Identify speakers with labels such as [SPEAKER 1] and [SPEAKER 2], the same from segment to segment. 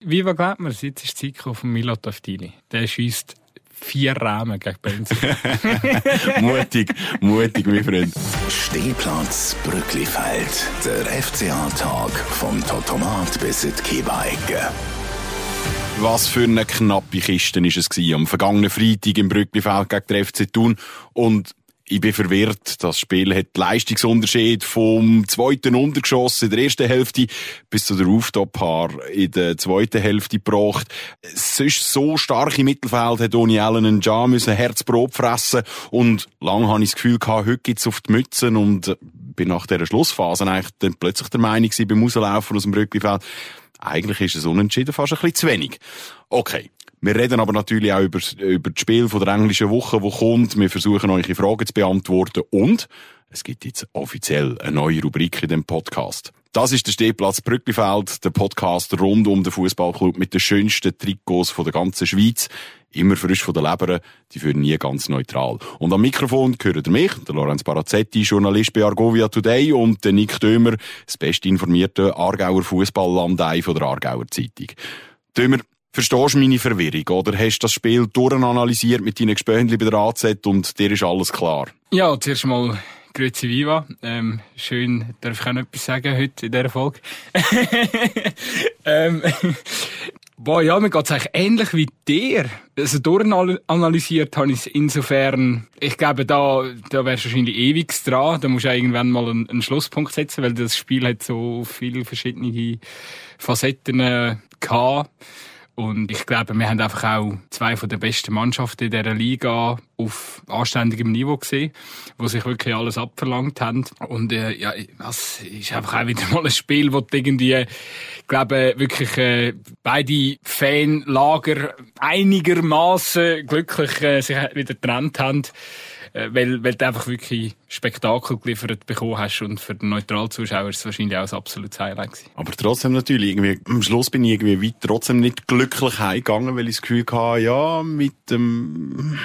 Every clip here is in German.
[SPEAKER 1] Wie war glaubt man, jetzt ist die Zeit von Milo Taftili. Der schießt vier Rahmen gegen Benz.
[SPEAKER 2] mutig, mutig, mein Freund.
[SPEAKER 3] Stehplatz Brücklifeld. Der FCA-Tag vom Totomat bis in die Kiebeicke.
[SPEAKER 2] Was für eine knappe Kiste war es am vergangenen Freitag im Brücklifeld gegen den FC Thun. Und ich bin verwirrt. Das Spiel hat Leistungsunterschied vom zweiten Untergeschoss in der ersten Hälfte bis zu der Rooftop-Paar in der zweiten Hälfte gebracht. Sonst so stark im Mittelfeld hat Oni Allen und Ja müssen Herzbrot fressen und lang habe ich das Gefühl gehabt, heute gibt's auf die Mützen und bin nach dieser Schlussphase eigentlich dann plötzlich der Meinung gewesen, beim Rauslaufen aus dem Brücklifeld, eigentlich ist es unentschieden fast ein bisschen zu wenig. Okay. Wir reden aber natürlich auch über, über das Spiel von der englischen Woche, wo kommt. Wir versuchen euch Fragen zu beantworten und es gibt jetzt offiziell eine neue Rubrik in dem Podcast. Das ist der Stehplatz Brücklifeld, der Podcast rund um den Fußballclub mit den schönsten Trikots von der ganzen Schweiz. Immer frisch von der Leber, die führen nie ganz neutral. Und am Mikrofon gehört mich, der Lorenz Barazzetti, Journalist bei Argovia Today und der Nick Dömer, das bestinformierte Aargauer Fußballlandei von der Aargauer Zeitung. Dömer, Verstehst du meine Verwirrung, oder hast du das Spiel durchanalysiert mit deinen Gespönchen bei der AZ und dir ist alles klar?
[SPEAKER 1] Ja, zuerst mal Grüezi Viva. Ähm, schön, darf ich auch noch etwas sagen heute in dieser Folge. ähm, boah, ja, mir geht's eigentlich ähnlich wie dir. Also durchanalysiert habe ich insofern, ich glaube, da, da wärst du wahrscheinlich ewig dran. Da musst du irgendwann mal einen, einen Schlusspunkt setzen, weil das Spiel hat so viele verschiedene Facetten äh, gehabt. Und ich glaube, wir haben einfach auch zwei von den besten Mannschaften in dieser Liga auf anständigem Niveau gesehen, wo sich wirklich alles abverlangt haben. Und äh, ja, das ist einfach auch wieder mal ein Spiel, wo irgendwie, ich glaube, wirklich äh, beide Fanlager einigermaßen glücklich äh, sich wieder getrennt haben. Äh, weil, weil du einfach wirklich Spektakel geliefert bekommen hast und für den Neutralzuschauer ist es wahrscheinlich auch ein absolutes Highlight gewesen.
[SPEAKER 2] Aber trotzdem natürlich, irgendwie, am Schluss bin ich irgendwie weit trotzdem nicht glücklich heimgegangen, weil ich das Gefühl hatte, ja, mit dem,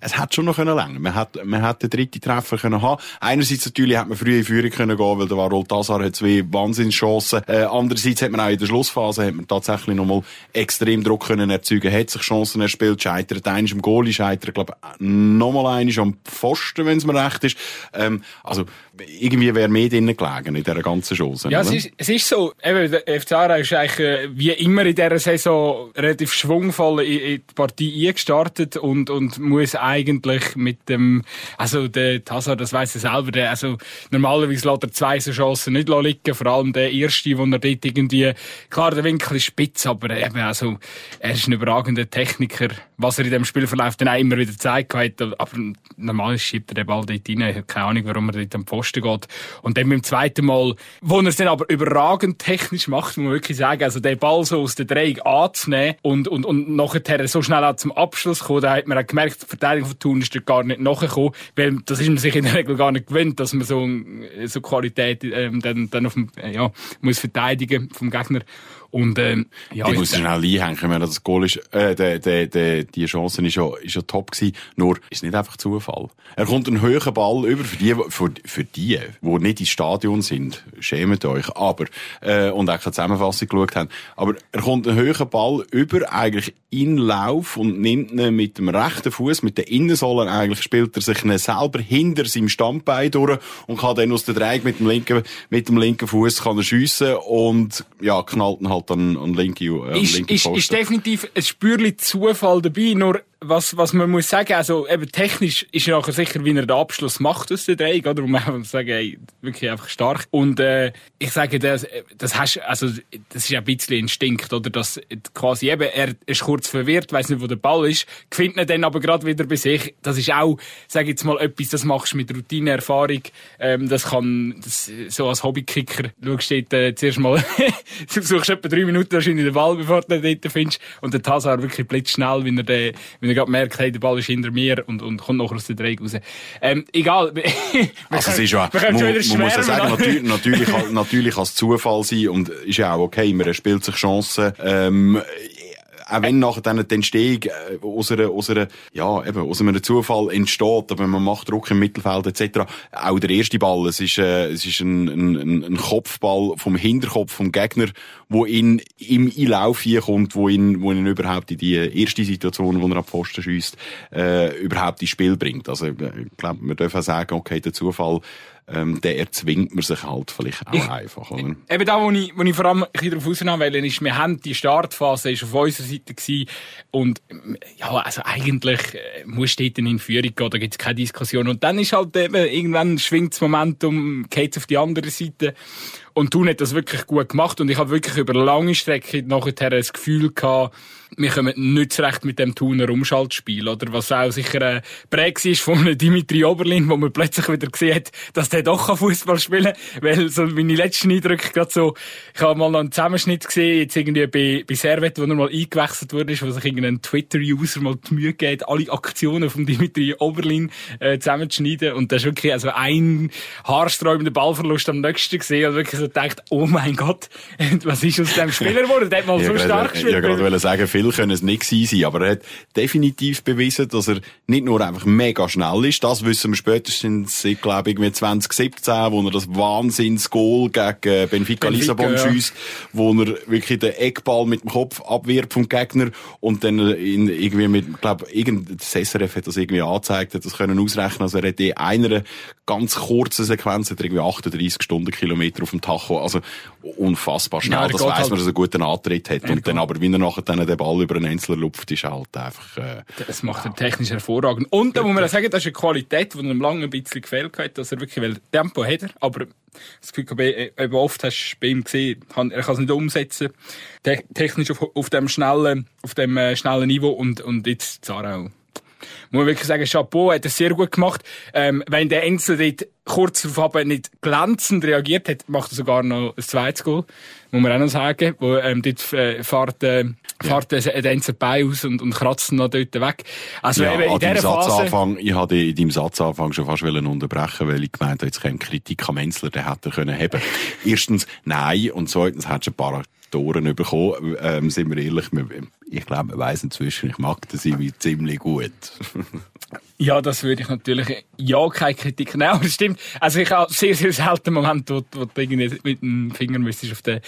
[SPEAKER 2] es hat schon noch können länger. Man hat, man hat den dritten Treffer können haben. Einerseits natürlich hat man früh in Führung können gehen, weil der Warol Tazar hat zwei Wahnsinnschancen. Äh, andererseits hat man auch in der Schlussphase, hat man tatsächlich nochmal extrem Druck können erzeugen, hat sich Chancen erspielt, scheitert eines im Goalie, scheitert, glaube nochmal eines am Pfosten, wenn es mir recht ist. Ähm, also, irgendwie wäre mehr drinnen gelegen in dieser ganzen Chance.
[SPEAKER 1] Ja, es ist, es ist so. Eben, der FC Aarau ist eigentlich, äh, wie immer in dieser Saison, relativ schwungvoll in, in die Partie eingestartet und, und muss eigentlich mit dem, also der Tassar, das weiss er selber, der, also normalerweise lässt er zwei so Chancen nicht liegen, vor allem der erste, wo er dort irgendwie, klar, der Winkel ist spitz, aber eben, also, er ist ein überragender Techniker, was er in dem Spielverlauf dann auch immer wieder gezeigt hat, aber normal schiebt er den Ball dort rein. Ich habe keine Ahnung, warum er dort am Pfosten geht. Und dann beim zweiten Mal, wo er es dann aber überragend technisch macht, muss man wirklich sagen, also den Ball so aus der Drehung anzunehmen und, und, und nachher so schnell auch zum Abschluss kommen, da hat man auch gemerkt, die Verteidigung von Thun ist dort gar nicht nachgekommen, weil das ist man sich in der Regel gar nicht gewöhnt, dass man so, so Qualität ähm, dann, dann auf dem, ja, muss verteidigen vom Gegner. Und, ähm,
[SPEAKER 2] ja, ich muss schnell einhängen, das Goal ist, äh, de, de, de, die Chance ist ja, ist ja top gewesen. Nur, ist nicht einfach Zufall. Er kommt einen höheren Ball über für die, für, für die, die nicht ins Stadion sind. Schämt euch. Aber, äh, und auch eine Zusammenfassung geschaut haben. Aber er kommt einen höheren Ball über, eigentlich in Lauf und nimmt ihn mit dem rechten Fuß, mit der Innensohle, eigentlich spielt er sich ihn selber hinter seinem Standbein durch und kann dann aus der Dreieck mit dem linken, mit dem linken Fuß kann er schiessen und, ja, knallt ihn halt an, an linke, äh,
[SPEAKER 1] ist,
[SPEAKER 2] linke
[SPEAKER 1] ist, ist definitiv ein Spürchen Zufall dabei, nur was, was man muss sagen, also eben technisch ist er nachher sicher, wie er den Abschluss macht aus der Dreieck, oder? Und man muss sagen, ey, wirklich einfach stark. Und äh, ich sage, das, das hast, also das ist ein bisschen Instinkt, oder? Dass quasi eben, er ist kurz verwirrt, weiß nicht, wo der Ball ist, findet ihn dann aber gerade wieder bei sich. Das ist auch, sage jetzt mal, etwas, das machst du mit Routine, Erfahrung. Ähm, das kann, das, so als Hobbykicker, schaust du äh, zuerst mal, du suchst etwa drei Minuten wahrscheinlich den Ball, bevor du den dort findest. Und der Tassar wirklich blitzschnell, wenn er den, wenn er gerade merkt, hey, der Ball ist hinter mir und, und kommt noch aus der Dreieck raus. Ähm, egal.
[SPEAKER 2] also es ist ja, man, man, man muss ja sagen, natürlich, natürlich, natürlich kann es Zufall sein und ist ja auch okay, man spielt sich Chancen. Ähm, auch wenn nachher dann die Entstehung äh, aus, einer, aus, ja, eben, aus einem Zufall entsteht, aber man macht Druck im Mittelfeld etc., auch der erste Ball, es ist, äh, es ist ein, ein, ein Kopfball vom Hinterkopf vom Gegner, wo ihn im Einlauf hier kommt, wo ihn, wo ihn überhaupt in die erste Situation, wo er ab Pfosten schießt, äh, überhaupt ins Spiel bringt. Also, ich glaube, man darf auch sagen, okay, der Zufall ähm, der erzwingt man sich halt vielleicht auch ich, einfach. Oder?
[SPEAKER 1] Eben da, wo ich, wo ich vor allem ein bisschen darauf rausnehmen will, ist, wir haben die Startphase ist auf unserer Seite gewesen und ja, also eigentlich äh, muss dort in Führung gehen, da gibt es keine Diskussion. Und dann ist halt eben, irgendwann schwingt das Momentum, geht auf die andere Seite und Thun hat das wirklich gut gemacht und ich habe wirklich über lange Strecke nachher das Gefühl gehabt, wir kommen nicht zurecht mit dem Thuner Umschaltspiel, oder? Was auch sicher ein Präg ist von Dimitri Oberlin, wo man plötzlich wieder gesehen hat, dass der doch Fußball spielen kann. Weil so meine letzten Eindrücke gerade so, ich habe mal noch einen Zusammenschnitt gesehen, jetzt irgendwie bei, bei Servet, wo er mal eingewechselt wurde, wo sich irgendein Twitter-User mal die Mühe geht, alle Aktionen von Dimitri Oberlin äh, zusammenzuschneiden. Und das ist wirklich also ein haarsträubender Ballverlust am nächsten gesehen. Und wirklich so gedacht, oh mein Gott, was ist aus dem Spieler geworden? Der hat mal so stark gespielt.
[SPEAKER 2] Ich wollte sagen, viel können es nicht sein, aber er hat definitiv bewiesen, dass er nicht nur einfach mega schnell ist, das wissen wir spätestens, ich glaube, irgendwie 2017, wo er das Wahnsinns-Goal gegen Benfica, Benfica Lissabon ja. schießt, wo er wirklich den Eckball mit dem Kopf abwirft vom Gegner und dann in, irgendwie mit, ich glaube, irgendein SRF hat das irgendwie angezeigt, hat das können ausrechnen, also er hat in einer ganz kurzen Sequenz hat er irgendwie 38 Stundenkilometer auf dem Tacho, also unfassbar schnell, ja, das weiss halt man, dass er einen guten Antritt hat. Und dann aber, wie er nachher dann den Ball über einen Einzelner lupft, ist halt einfach... Äh,
[SPEAKER 1] das macht er technisch hervorragend. Und da muss man sagen, das ist eine Qualität, die ihm lange ein bisschen gefehlt hat, dass er wirklich, weil Tempo hat er, aber das Gefühl, eben oft hast du bei ihm gesehen, er kann es nicht umsetzen, technisch auf, auf dem schnellen, auf dem äh, schnellen Niveau und, und jetzt Zarau muss man wirklich sagen, Chapeau hat das sehr gut gemacht. Ähm, wenn der Enzel dort kurz darauf nicht glänzend reagiert hat, macht er sogar noch ein zweites Goal. Muss man auch noch sagen. Wo, ähm, dort äh, fährt, äh, fährt ja. der Enzel bei aus und, und kratzt ihn noch dort weg.
[SPEAKER 2] Also ja, eben in dieser Phase... Ich hatte in deinem Satzanfang schon fast unterbrechen weil ich gemeint habe, jetzt keine Kritik am Enzler, den hätte er können haben. Erstens, nein. Und zweitens, hättest du ein paar Toren bekommen. Ähm, sind wir ehrlich, ich glaube, man weiss inzwischen, ich mag das irgendwie ziemlich gut.
[SPEAKER 1] Ja, das würde ich natürlich, ja, keine Kritik nehmen, aber das stimmt. Also ich habe sehr, sehr selten Moment, wo, wo du irgendwie mit dem Finger müsstest auf den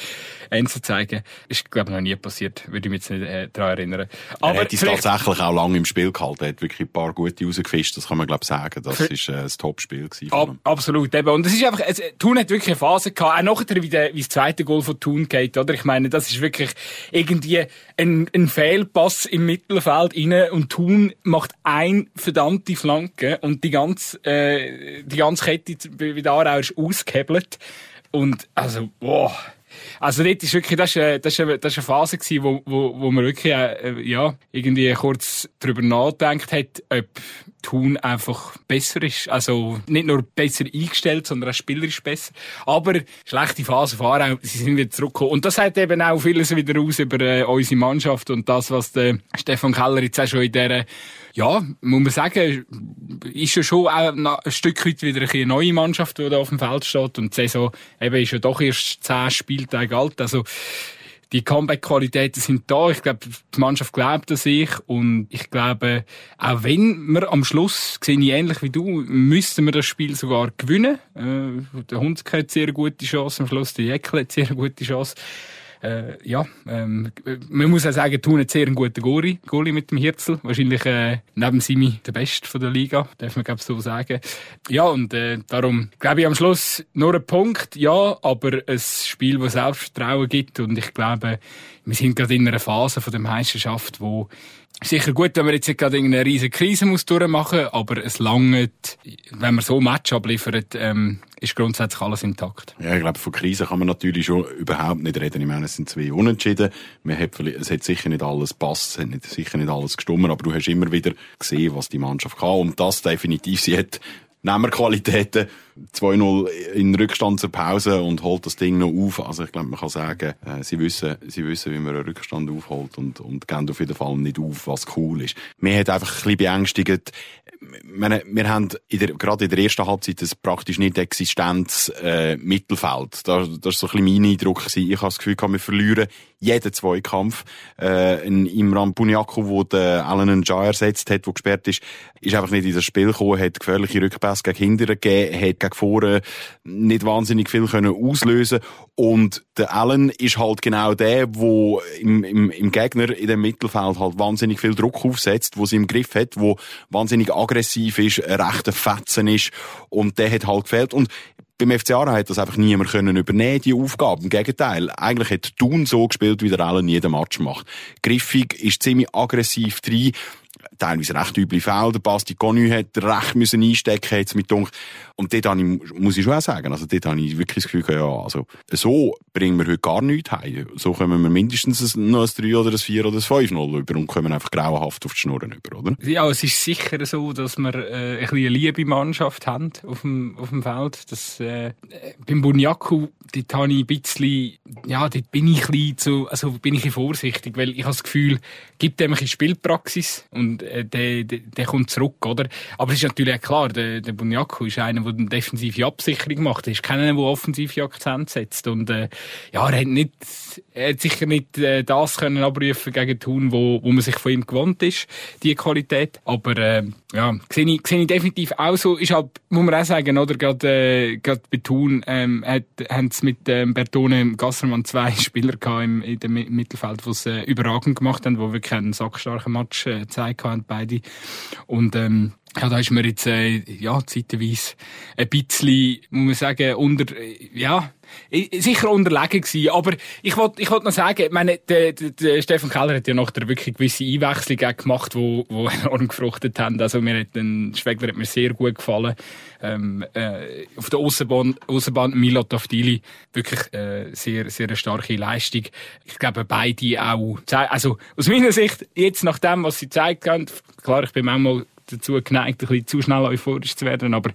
[SPEAKER 1] Ende zeigen. Ist, glaube ich, noch nie passiert. Würde ich mich jetzt nicht äh, daran erinnern.
[SPEAKER 2] Aber er hat es tatsächlich auch lange im Spiel gehalten. Er hat wirklich ein paar gute rausgefischt. Das kann man, glaube ich, sagen. Das ist äh, ein Top-Spiel gewesen.
[SPEAKER 1] Ab, absolut, eben. Und es ist einfach, es, Thun hat wirklich eine Phase gehabt. Auch nachher, wie, der, wie das zweite Goal von Thun geht, oder? Ich meine, das ist wirklich irgendwie ein, ein Fehlpass im Mittelfeld rein und Thun macht ein verdammt verdammte Flanke und die ganze, äh, die ganze Kette wie da auch ist ausgehebelt. Und, also, boah. Also dort ist wirklich, das ist, äh, eine, ist eine Phase gewesen, wo, wo, wo man wirklich, äh, ja, irgendwie kurz drüber nachdenkt hat, ob Thun einfach besser ist. Also nicht nur besser eingestellt, sondern auch spielerisch besser. Aber schlechte Phase fahren, sie sind wieder zurückgekommen. Und das sagt eben auch vieles wieder aus über äh, unsere Mannschaft und das, was der Stefan Keller jetzt auch schon in dieser ja, muss man sagen, ist ja schon auch ein Stück weit wieder eine neue Mannschaft, die da auf dem Feld steht. Und die Saison eben ist ja doch erst zehn Spieltage alt. Also, die Comeback-Qualitäten sind da. Ich glaube, die Mannschaft glaubt an sich. Und ich glaube, auch wenn wir am Schluss, sehe ich ähnlich wie du, müssten wir das Spiel sogar gewinnen. Äh, der Hund hat sehr gute Chance am Schluss, der Jäckel hat sehr gute Chance äh, ja, ähm, man muss auch sagen, Thun hat sehr einen guten Goalie, Goalie mit dem Hirzel. Wahrscheinlich äh, neben Simi der Beste von der Liga, darf man glaube so sagen. Ja, und äh, darum glaube ich am Schluss nur ein Punkt, ja, aber ein Spiel, das Selbstvertrauen gibt und ich glaube, wir sind gerade in einer Phase von der Meisterschaft, wo Sicher gut, wenn man jetzt nicht gerade eine riesige Krise muss durchmachen aber es langt, wenn man so ein Match abliefert, ähm, ist grundsätzlich alles intakt.
[SPEAKER 2] Ja, ich glaube, von Krise kann man natürlich schon überhaupt nicht reden. Ich meine, es sind zwei Unentschieden. Man hat, es hat sicher nicht alles passt, es hat nicht, sicher nicht alles gestummen, aber du hast immer wieder gesehen, was die Mannschaft kann. Und das definitiv, sie hat Nehmerqualitäten, 2-0 in Rückstand zur Pause und holt das Ding noch auf. Also ich glaube, man kann sagen, äh, sie wissen, sie wissen, wie man einen Rückstand aufholt und, und gehen auf jeden Fall nicht auf, was cool ist. Mir hat einfach ein bisschen beängstigt, meine, wir haben in der, gerade in der ersten Halbzeit das praktisch nicht existenz äh, Mittelfeld. Das, das ist so ein bisschen mein Eindruck gewesen. Ich habe das Gefühl, wir verlieren jeden Zweikampf. Äh, ein Imran Bunyaku, wo der Alan Njai ersetzt hat, der gesperrt ist, ist einfach nicht in das Spiel gekommen, hat gefährliche Rückpässe gegen Hindern gegeben, hat gegen vorne nicht wahnsinnig viel können auslösen und der Allen ist halt genau der, wo im, im, im Gegner in dem Mittelfeld halt wahnsinnig viel Druck aufsetzt, wo sie im Griff hat, wo wahnsinnig aggressiv ist, ein rechter Fetzen ist und der hat halt gefehlt und beim FC Aarau hat das einfach niemand können übernehmen, die Aufgabe. Im Gegenteil. Eigentlich hat Thun so gespielt, wie der Allen jeden Match macht. Griffig ist ziemlich aggressiv drin teilweise recht üble Felder. Basti Conny hat recht müssen einstecken jetzt mit Dunk. Und dort habe ich, muss ich schon auch sagen, also dort habe ich wirklich das Gefühl, ja, also, so bringen wir heute gar nichts heim. So kommen wir mindestens noch ein 3 oder ein 4 oder ein 5-0 über und kommen einfach grauenhaft auf die Schnurren über, oder?
[SPEAKER 1] Ja, es ist sicher so, dass wir äh, ein eine liebe Mannschaft haben auf dem, auf dem Feld. Das, äh, beim Bunyaku, dort habe ich ein bisschen, ja, dort bin ich ein bisschen zu, also bin ich ein bisschen vorsichtig, weil ich habe das Gefühl, gibt dem ein Spielpraxis und äh, der, der, der kommt zurück, oder? Aber es ist natürlich auch klar, der, der Bunyaku ist einer, der eine defensive Absicherung macht. Er ist keiner, der offensive Akzent setzt. Und äh, ja, er hat, nicht, er hat sicher nicht äh, das können abrufen gegen Thun, wo, wo man sich von ihm gewohnt ist, die Qualität. Aber äh, ja, sehe ich, sehe ich definitiv auch so. Ist halt, muss man auch sagen, oder? Gerade, äh, gerade bei Thun ähm, hat, haben sie mit ähm, Bertone Gassermann zwei Spieler gehabt im, in dem Mittelfeld, die es äh, überragend gemacht haben, die wirklich einen sackstarken Match äh, gezeigt haben, beide. Und ähm, ja, da ist mir jetzt, äh, ja, zeitweise ein bisschen, muss man sagen, unter, ja, sicher unterlegen gewesen. Aber ich wollte ich wollt noch sagen, ich meine, der, der, der Stefan Keller hat ja noch der wirklich gewisse Einwechslungen gemacht, wo, wo enorm gefruchtet haben. Also mir hat den Schwegler hat mir sehr gut gefallen. Ähm, äh, auf der Aussenbahn, Aussenbahn Milot Avdili wirklich äh, sehr, sehr eine starke Leistung. Ich glaube, beide auch, also aus meiner Sicht, jetzt nach dem, was sie gezeigt haben, klar, ich bin manchmal dazu geneigt, ein bisschen zu schnell euphorisch zu werden, aber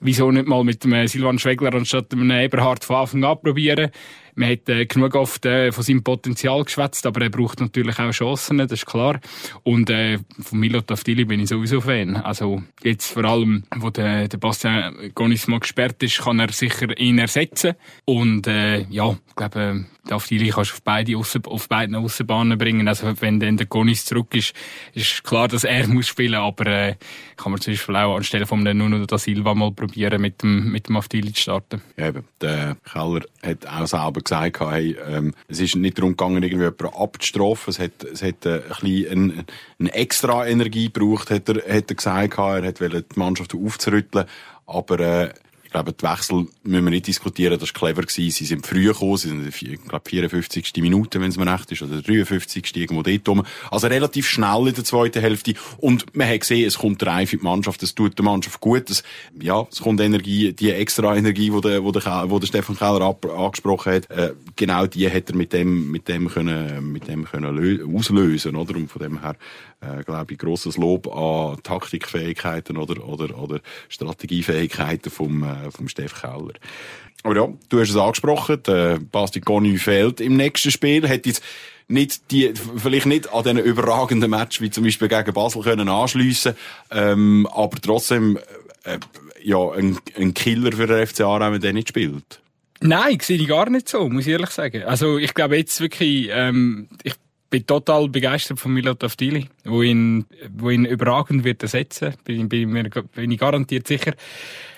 [SPEAKER 1] wieso nicht mal mit dem Silvan Schwegler anstatt einem Eberhard von Anfang an probieren? Man hat äh, genug oft äh, von seinem Potenzial geschwätzt, aber er braucht natürlich auch Chancen, das ist klar. Und äh, von Milo Tafdili bin ich sowieso Fan. Also jetzt vor allem, wo der, der Bastian Gonis mal gesperrt ist, kann er sicher ihn ersetzen. Und äh, ja, ich glaube, Tafdili kannst du auf beide Aussen, auf beiden Aussenbahnen bringen. Also wenn dann der Gonis zurück ist, ist klar, dass er muss spielen, aber äh, kann man zum Beispiel auch anstelle von Nuno da Silva mal probieren, mit dem, mit dem Afdili zu starten.
[SPEAKER 2] Ja, eben. Der Keller hat auch selber gesagt, hey, ähm, es ist nicht darum gegangen, irgendwie jemanden abzustrafen. Es hat, es hat äh, ein bisschen eine, extra Energie gebraucht, hat er, hat er gesagt. Er hat die Mannschaft aufzurütteln. Aber äh, glaube, die Wechsel müssen wir nicht diskutieren, das war clever gewesen. Sie sind früh gekommen, sie sind, ich glaube, 54. Minute, wenn es mir recht ist, oder 53. irgendwo dort rum. Also relativ schnell in der zweiten Hälfte. Und man hat gesehen, es kommt reif in die Mannschaft, es tut der Mannschaft gut. Es, ja, es kommt Energie, die extra Energie, die der, wo der, wo der Stefan Keller ab, angesprochen hat, äh, genau die hat er mit dem, mit dem können, mit dem können auslösen, oder? Und von dem her, äh, glaube ich, grosses Lob an Taktikfähigkeiten oder, oder, oder Strategiefähigkeiten vom, äh, vom Steff Keller. Aber ja, du hast es angesprochen, der Basti Conny fehlt im nächsten Spiel, hat jetzt nicht die, vielleicht nicht an diesen überragenden Match wie zum Beispiel gegen Basel können anschliessen, ähm, aber trotzdem, äh, ja, ein, ein Killer für den FC Aarau, wenn der nicht spielt.
[SPEAKER 1] Nein, sehe ich gar nicht so, muss ich ehrlich sagen. Also ich glaube jetzt wirklich, ähm, ich bin total begeistert von Milot Avdili, wo ihn, wo ihn überragend wird ersetzen. Bin, bin, mir, bin ich garantiert sicher.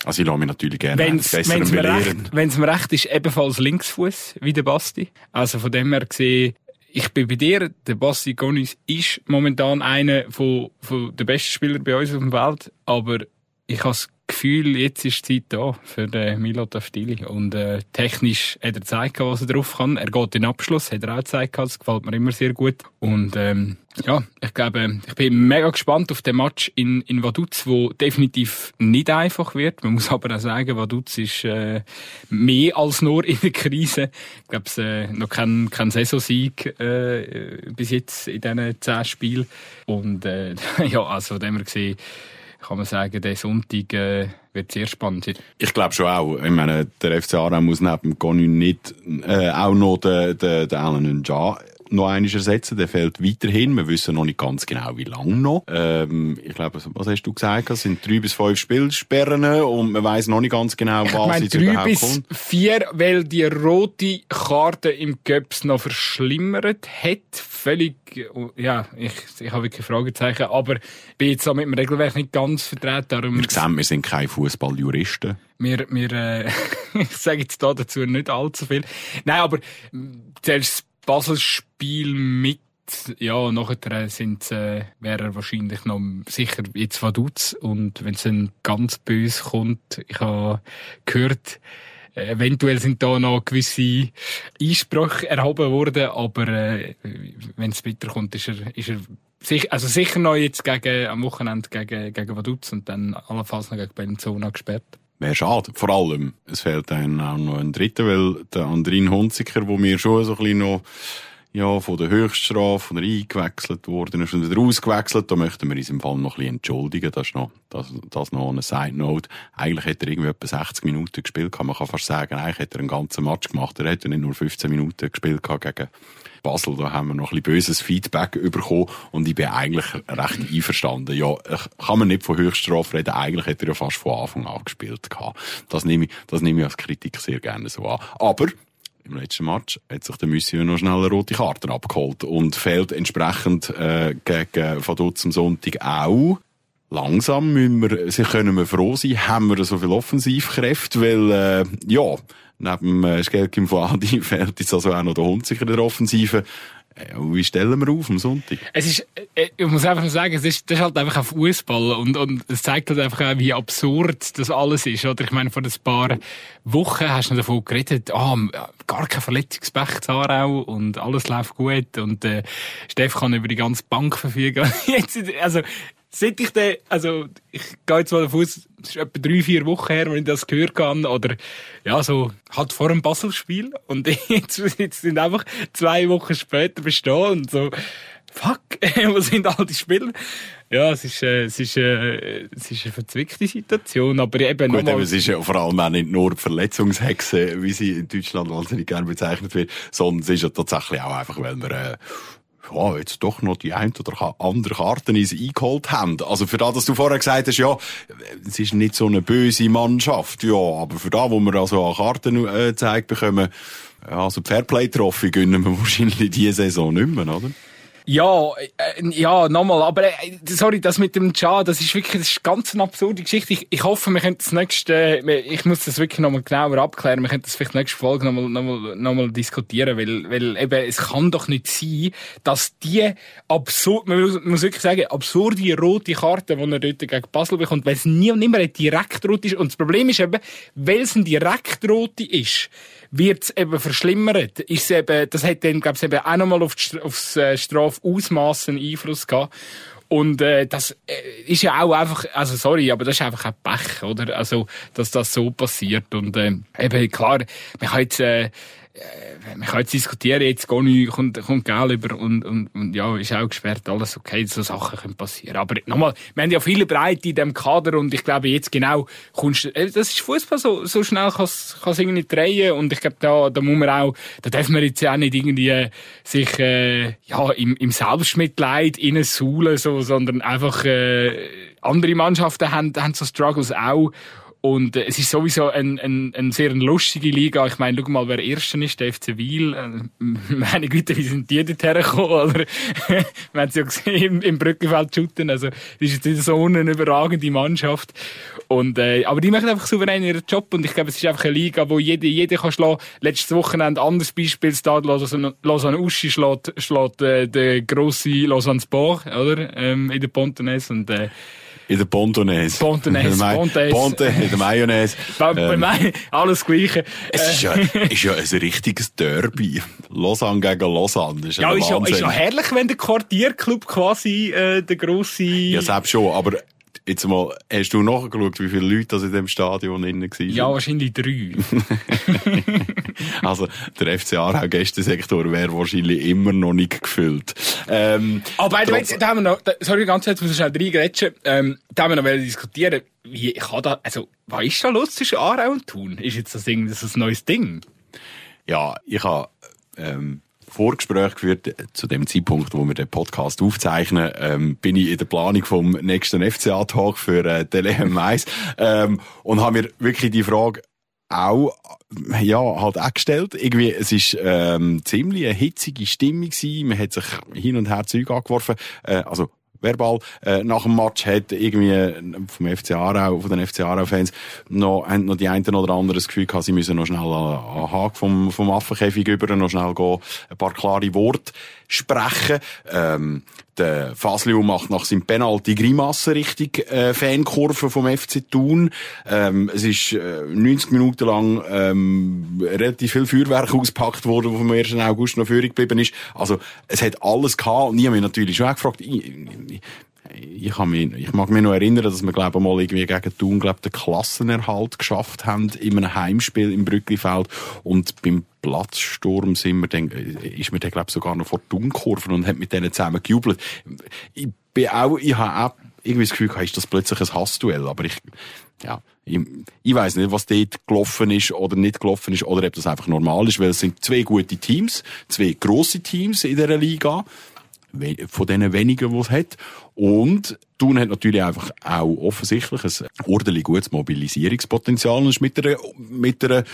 [SPEAKER 2] Also ich lasse mich natürlich gerne
[SPEAKER 1] wenn's, wenn's mir recht, wenn's mir recht ist, ebenfalls Linksfuß wie der Basti. Also von dem her gesehen, ich bin bei dir, der Basti Gonis ist momentan einer von, von der besten Spieler bei uns auf dem Feld, aber ich habe Gefühl, jetzt ist die Zeit da für den Milo Tafdili. Und äh, technisch hat er gezeigt, was er drauf kann. Er geht in den Abschluss, hat er auch gezeigt, das gefällt mir immer sehr gut. Und ähm, ja, ich glaube, ich bin mega gespannt auf den Match in, in Vaduz, wo definitiv nicht einfach wird. Man muss aber auch sagen, Vaduz ist äh, mehr als nur in der Krise. Ich glaube, es äh, noch kein, kein Saisonsieg äh, bis jetzt in diesen zehn Spielen. Und äh, ja, also, da haben wir gesehen, kann man sagen, der Sonntag äh, wird sehr spannend.
[SPEAKER 2] Ich glaube schon auch. Ich meine, der FC Aarau muss neben Gonu nicht äh, auch noch den, den, den Alan Nja noch einmal ersetzen. Der fehlt weiterhin. Wir wissen noch nicht ganz genau, wie lange noch. Ähm, ich glaube, was hast du gesagt? Es sind drei bis fünf Spielsperren und man weiß noch nicht ganz genau, was ich
[SPEAKER 1] meine,
[SPEAKER 2] jetzt
[SPEAKER 1] drei
[SPEAKER 2] überhaupt
[SPEAKER 1] bis
[SPEAKER 2] kommt.
[SPEAKER 1] vier, weil die rote Karte im Göps noch verschlimmert hat. Völlig, ja, ich, ich habe wirklich Fragezeichen, aber bin jetzt auch mit dem Regelwerk nicht ganz vertreten. Darum
[SPEAKER 2] Wir sehen, wir sind keine Fußballjuristen.
[SPEAKER 1] wir, wir äh, ich sage jetzt da dazu nicht allzu viel. Nein, aber mh, zuerst Basel-Spiel mit ja, nachher sind, äh, wäre er wahrscheinlich noch sicher jetzt Vaduz und wenn es dann ganz böse kommt, ich habe gehört, äh, eventuell sind da noch gewisse Einsprüche erhoben worden, aber äh, wenn es bitter kommt, ist er, ist er sich, also sicher noch jetzt gegen, am Wochenende gegen, gegen Vaduz und dann allenfalls noch gegen Bellinzona gesperrt.
[SPEAKER 2] Wäre schade. Vor allem, es fehlt einem auch noch ein dritter, weil der Andrin Hunziker, wo mir schon so ein bisschen noch, ja, von der Höchststrafe, der eingewechselt worden ist und wieder ausgewechselt, da möchten wir uns im Fall noch ein bisschen entschuldigen. Das ist noch, das, das noch eine Side Note. Eigentlich hat er irgendwie etwa 60 Minuten gespielt, kann man fast sagen. Eigentlich hat er einen ganzen Match gemacht. Er hätte nicht nur 15 Minuten gespielt gegen Basel, da haben wir noch ein bisschen böses Feedback bekommen und ich bin eigentlich recht einverstanden. Ja, kann man nicht von Höchststrafe reden, eigentlich hätte er ja fast von Anfang an gespielt gehabt. Das nehme ich, das nehme ich als Kritik sehr gerne so an. Aber im letzten Match hat sich der Monsieur noch schnell eine rote Karte abgeholt und fehlt entsprechend äh, gegen Vaduz am Sonntag auch. Langsam müssen wir, können wir froh sein, haben wir so viel Offensivkräfte, weil, äh, ja, neben äh, Skelkim Fuadi fehlt jetzt also auch noch der Hunziker in der Offensive. Äh, wie stellen wir auf am Sonntag?
[SPEAKER 1] Es ist, äh, ich muss einfach sagen, es ist, das ist halt einfach ein Fußball und, und es zeigt halt einfach auch, wie absurd das alles ist, oder? Ich meine, vor ein paar Wochen hast du noch davon geredet, ah, gar kein Verletzungspech zu Aarau und alles läuft gut und, äh, Steff kann über die ganze Bank verfügen. Jetzt, also, seit ich den, also, ich gehe jetzt mal davon aus, es ist etwa drei, vier Wochen her, wenn ich das gehört habe, oder, ja, so, halt vor dem Basel-Spiel. Und jetzt, jetzt sind einfach zwei Wochen später bestehen und so, fuck, wo sind all die Spieler? Ja, es ist, äh, es ist, äh, es ist eine verzwickte Situation, aber eben
[SPEAKER 2] Gut, aber es ist ja vor allem auch nicht nur Verletzungshexe, wie sie in Deutschland wahnsinnig gerne bezeichnet wird, sondern es ist ja tatsächlich auch einfach, weil wir, äh, ja, jetzt doch noch die ein oder andere Karten ins eingeholt haben. Also für das, dass du vorher gesagt hast, ja, es ist nicht so eine böse Mannschaft, ja, aber für das, wo wir also an Karten äh, bekommen, also Fairplay-Trophy gönnen wir wahrscheinlich diese Saison nicht mehr, oder?
[SPEAKER 1] Ja, äh, ja, nochmal, aber äh, sorry, das mit dem Ja, das ist wirklich, das ist ganz eine absurde Geschichte. Ich, ich hoffe, wir können das nächste, äh, ich muss das wirklich nochmal genauer abklären, wir können das vielleicht nächste Folge nochmal nochmal nochmal diskutieren, weil, weil eben, es kann doch nicht sein, dass die absurd, man muss, muss wirklich sagen, absurde rote Karte, die er dort gegen Basel bekommt, weil es nie und nimmer direkt rot ist. Und das Problem ist eben, weil es ein direkt rote ist, wird es eben verschlimmert. Ist eben, das hat dann, glaube ich, eben auch nochmal auf aufs äh, Strafausmaß einen Einfluss gehabt. Und äh, das äh, ist ja auch einfach, also sorry, aber das ist einfach ein Pech, oder? Also, dass das so passiert. Und äh, eben klar, man kann jetzt, äh, man kann jetzt diskutieren, jetzt Goni kommt, kommt Geld über und, und, und ja, ist auch gesperrt, alles okay, so Sachen können passieren. Aber nochmal, wir haben ja viele Breite in dem Kader und ich glaube jetzt genau, kommst, du- äh, das ist Fußball so, so schnell kann es irgendwie drehen und ich glaube da, da muss man auch, da darf man jetzt ja auch nicht irgendwie äh, sich, äh, ja, im, im Selbstmitleid suhlen, so, sondern einfach, äh, andere Mannschaften haben, haben so Struggles auch. Und äh, es ist sowieso ein, ein, ein sehr lustige Liga. Ich meine, schau mal, wer Erster ist, der FC Wiel. Äh, meine Güte, wie sind die dort hergekommen? Oder? Wir haben es ja gesehen im, im Brückenfeld shooten. Also, das ist jetzt nicht so eine überragende Mannschaft. Und, äh, aber die machen einfach souverän ihren Job. Und ich glaube, es ist einfach eine Liga, wo jeder, jeder kann schlagen. Letztes Wochenende anderes Beispiel, Stade Lausanne, Uschi schlägt, schlägt äh, der grosse Lausanne Sport, oder? Ähm, in der Pontonesse. Und, äh,
[SPEAKER 2] In der Pontonese.
[SPEAKER 1] Pontonese, Pontonese.
[SPEAKER 2] Ponte, in der Mayonnaise. Ähm,
[SPEAKER 1] alles Gleiche.
[SPEAKER 2] Es ist ja, ist ja ein richtiges Derby. Lausanne gegen Lausanne. Ist
[SPEAKER 1] Ja,
[SPEAKER 2] ja,
[SPEAKER 1] ist ja, ist ja herrlich, wenn der Quartierclub quasi äh, der grosse...
[SPEAKER 2] Ja, selbst schon, aber jetzt mal, hast du nachgeschaut, wie viele Leute das in dem Stadion innen waren?
[SPEAKER 1] ja, wahrscheinlich drei.
[SPEAKER 2] Also, der FC Aarau Gästensektor wäre wahrscheinlich immer noch nicht gefüllt. Ähm,
[SPEAKER 1] Aber oh, trotz... da haben wir noch, da, sorry, ganz kurz, muss ich schnell reingrätschen, ähm, da haben wir noch diskutieren, wie kann da, also, was ist da los zwischen Aarau und Thun? Ist jetzt das irgendwie das ein neues Ding?
[SPEAKER 2] Ja, ich habe, ähm, Vorgespräch geführt, zu dem Zeitpunkt, wo wir den Podcast aufzeichnen, ähm, bin ich in der Planung vom nächsten FCA-Tag für äh, Telehem 1 ähm, und habe mir wirklich die Frage auch ja halt auch gestellt. Irgendwie, es ist ähm, ziemlich eine hitzige Stimmung gewesen. Man hat sich hin und her Zeug angeworfen. Äh, also verbal. Äh, nach dem Match hat irgendwie äh, vom FC Aarau, von den FC Aarau-Fans noch, haben noch die einen oder anderen das Gefühl gehabt, sie müssen noch schnell an Haag vom, vom Affenkäfig über, noch schnell gehen, ein paar klare Worte sprechen. Ähm, der Fasliu macht nach seinem Penalty Grimasse richtig äh, Fankurve vom FC Thun. Ähm, es ist äh, 90 Minuten lang ähm, relativ viel Feuerwerk ausgepackt worden, wo vom 1. August noch führig geblieben ist. Also es hat alles gehabt mich natürlich schon gefragt, ich, ich, ich, mich, ich mag mich noch erinnern, dass wir, glaube mal irgendwie gegen Thun, glaube den Klassenerhalt geschafft haben in einem Heimspiel im Brücklifeld und beim Platzsturm sind wir dann, ist mir dann, glaube sogar noch vor Thun-Kurven und hat mit denen zusammen gejubelt. Ich bin auch, ich habe auch irgendwie das Gefühl, ist das plötzlich ein Hassduell, aber ich, ja, ich, ich weiß nicht, was dort gelaufen ist oder nicht gelaufen ist oder ob das einfach normal ist, weil es sind zwei gute Teams, zwei grosse Teams in dieser Liga von denen wenigen, die es hat. Und Thun hat natürlich einfach auch offensichtlich ein ordentlich gutes Mobilisierungspotenzial. Und ist mit einer, mit einer,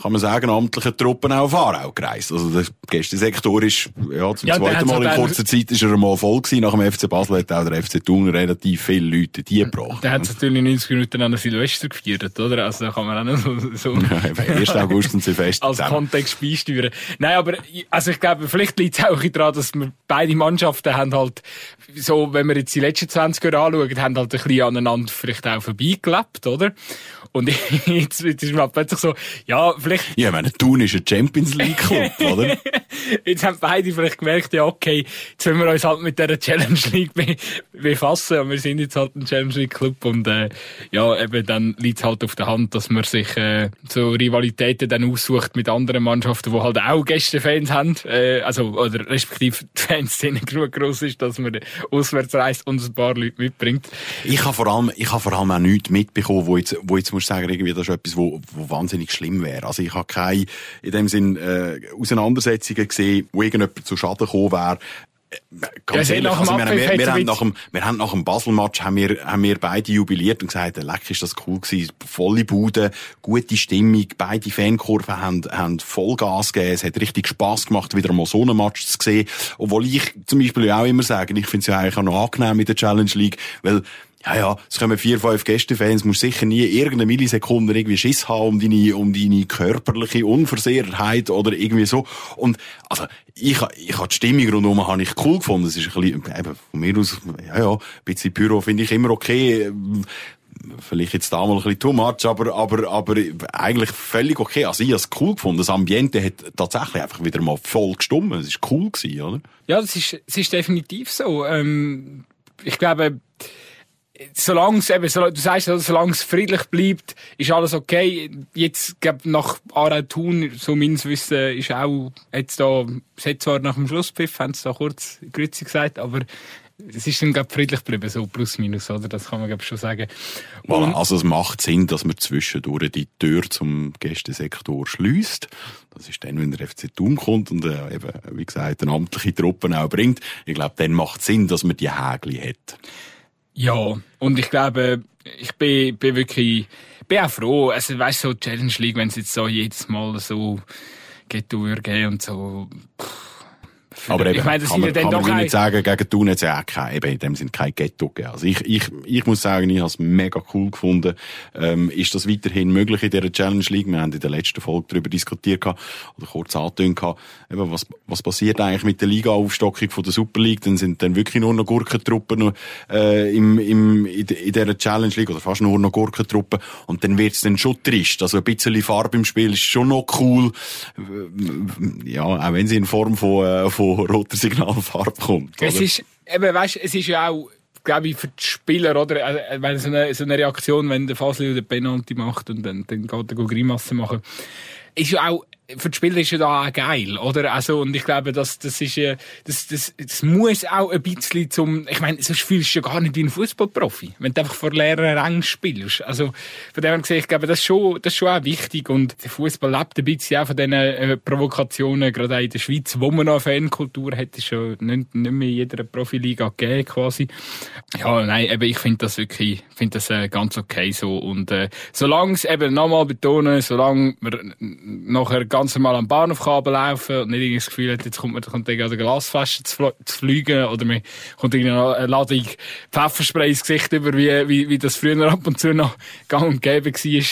[SPEAKER 2] kann man sagen, amtlichen Truppen auch auf Aarau gereist. Also der Gästesektor ist, ja, zum ja, zweiten Mal in kurzer Zeit ist er einmal voll gewesen. Nach dem FC Basel hat auch der FC Thun relativ viele Leute die gebracht.
[SPEAKER 1] Der hat es natürlich 90 Minuten an Silvester gefeiert, oder? Also da kann man auch nicht so, so
[SPEAKER 2] ja, 1. August und Silvester.
[SPEAKER 1] Als Kontext beisteuern. Nein, aber, also ich glaube, vielleicht liegt es auch daran, dass wir beide Mannschaften haben halt, so, wenn wir jetzt die letzten 20 Jahre anschauen, haben halt ein bisschen aneinander vielleicht auch vorbeigelebt, oder? Und jetzt, jetzt ist man plötzlich so, ja, vielleicht...
[SPEAKER 2] Ja, ich meine, Thun ist ein Champions League Club, oder?
[SPEAKER 1] jetzt haben beide vielleicht gemerkt, ja, okay, jetzt wollen wir uns halt mit dieser Challenge League be befassen. Und wir sind jetzt halt ein Challenge League Club und, äh, ja, eben dann liegt es halt auf der Hand, dass man sich, äh, so Rivalitäten dann aussucht mit anderen Mannschaften, die halt auch Gästefans haben, äh, also, oder respektive die Fanszene genug groß ist, dass man auswärts reist und ein paar Leute mitbringt.
[SPEAKER 2] Ich habe vor allem, ich habe vor allem auch nichts mitbekommen, wo jetzt, wo jetzt muss sagen, irgendwie, das ist etwas, wo, wo wahnsinnig schlimm wäre. Also ich habe keine, in dem Sinn, äh, Auseinandersetzungen gesehen, wo irgendjemand zu Schaden gekommen wäre. Ganz ja, ehrlich, also wir, wir, wir, haben nach dem, wir haben nach dem Basel-Match haben wir, haben wir beide jubiliert und gesagt, leck ist das cool gewesen, volle Bude, gute Stimmung, beide Fankurven haben, haben Vollgas gegeben, es hat richtig Spass gemacht, wieder mal so einen Match zu sehen. Obwohl ich zum Beispiel auch immer sage, ich finde es ja eigentlich auch noch angenehm mit der Challenge League, weil ja, ja, es kommen vier, fünf Gästefans, musst sicher nie irgendeine Millisekunde irgendwie Schiss haben um deine, um deine körperliche Unversehrtheit oder irgendwie so. Und, also, ich, ich habe die Stimmung rundherum habe ich cool gefunden. Es ist ein bisschen, eben, von mir aus, ja, ja, ein bisschen Pyro finde ich immer okay. Vielleicht jetzt da mal ein bisschen too much, aber, aber, aber eigentlich völlig okay. Also ich habe es cool gefunden. Das Ambiente hat tatsächlich einfach wieder mal voll gestummen. Es war cool gewesen, oder?
[SPEAKER 1] Ja, das ist, das ist definitiv so. Ähm, ich glaube, solange es eben, du sagst, solange es friedlich bleibt, ist alles okay. Jetzt, glaub, nach Aarau Thun, so meines Wissen, ist auch, jetzt da, es hat zwar nach dem Schlusspfiff, haben sie da kurz Grüezi gesagt, aber es ist dann, glaub, friedlich geblieben, so plus minus, oder? Das kann man, glaub, schon sagen.
[SPEAKER 2] Voilà, also es macht Sinn, dass man zwischendurch die Tür zum Gästesektor schließt. Das ist dann, wenn der FC Thun kommt und äh, eben, wie gesagt, eine amtliche Truppen auch bringt. Ich glaube, dann macht Sinn, dass man die Hägli hat.
[SPEAKER 1] Ja, und ich glaube, ich bin, bin wirklich, bin auch froh. Also, weißt du, so Challenge League, wenn es jetzt so jedes Mal so Ghetto würde und so, pff,
[SPEAKER 2] aber eben, ich meine, das kann man, kann man nicht sagen, gegen Thun hat es ja auch kein, eben in dem Sinne kein Ghetto gegeben. Also ich, ich, ich muss sagen, ich habe es mega cool gefunden. Ähm, ist das weiterhin möglich in dieser Challenge League? Wir haben in der letzten Folge darüber diskutiert gehabt, oder kurz angetönt gehabt, eben, was, was passiert eigentlich mit der Liga-Aufstockung von der Super League? Dann sind dann wirklich nur noch Gurkentruppen äh, im, im, in, in dieser Challenge League, oder fast nur noch Gurkentruppen. Und dann wird es dann schon trist. Also ein bisschen Farbe im Spiel ist schon noch cool. Ja, auch wenn sie in Form von, äh, von roter Signalfarbe kommt.
[SPEAKER 1] Oder? Es ist, eben, weißt, es ist ja auch, glaube ich, für die Spieler, oder? Also, so eine, so eine Reaktion, wenn der Fasli den Penalty macht und dann, dann geht er Grimasse machen, ist ja auch für die Spieler ist ja da auch geil, oder? Also, und ich glaube, das, das ist ja, das, das, das muss auch ein bisschen zum, ich meine, sonst fühlst du ja gar nicht wie ein Fußballprofi, wenn du einfach vor leeren Rängen spielst. Also, von dem her gesehen, ich glaube, das ist schon, das ist schon auch wichtig und der Fußball lebt ein bisschen auch von diesen äh, Provokationen, gerade auch in der Schweiz, wo man noch eine Fankultur hat, ist schon nicht, nicht mehr in jeder Profiliga gegeben, quasi. Ja, nein, eben, ich finde das wirklich, finde das äh, ganz okay so und, äh, solange es eben nochmal betonen, solange wir nachher ganz normal am Bahnhofkabel laufen und nicht irgendwie das Gefühl hat, jetzt kommt man kommt irgendwie an Glasflasche zu, fliegen oder man kommt irgendwie Ladung Pfefferspray ins Gesicht über, wie, wie, wie das früher ab und zu noch gang und gäbe war.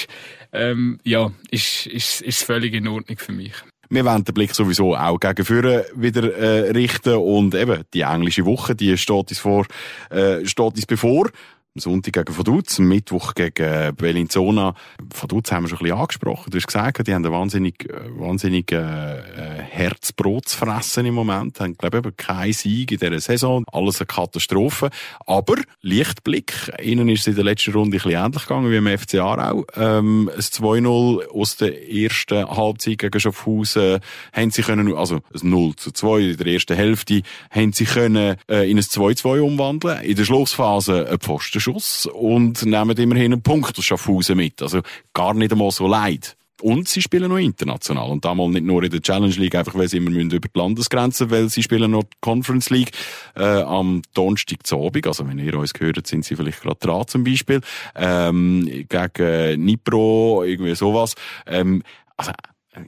[SPEAKER 1] Ähm, ja, ist, ist, ist völlig in Ordnung für mich.
[SPEAKER 2] Wir wollen den Blick sowieso auch gegen Führer wieder äh, richten und eben die englische Woche, die steht uns vor, äh, steht uns bevor. Sonntag gegen Vaduz, am Mittwoch gegen Bellinzona. Vaduz haben wir schon ein bisschen angesprochen. Du hast gesagt, die haben ein wahnsinnig, äh, wahnsinnig äh, äh, Herzbrot zu fressen im Moment. Haben, glaube ich, keinen Sieg in dieser Saison. Alles eine Katastrophe. Aber Lichtblick. Ihnen ist es in der letzten Runde ein bisschen ähnlich gegangen wie im FC Aarau. Ähm, ein 2-0 aus der ersten Halbzeit gegen Schaffhausen haben sie können, also ein 0 zu 2 in der ersten Hälfte, haben sie können äh, in ein 2-2 umwandeln. In der Schlussphase ein Pfosten Schuss und nehmen immerhin einen Punkt aus Schaffhausen mit. Also gar nicht einmal so leid. Und sie spielen noch international. Und damals nicht nur in der Challenge League, einfach weil sie immer müssen über die Landesgrenzen, weil sie spielen noch die Conference League äh, am Donnerstag zu Abend. Also wenn ihr uns gehört, sind sie vielleicht gerade dran zum Beispiel. Ähm, gegen Nipro, irgendwie sowas. Ähm, also,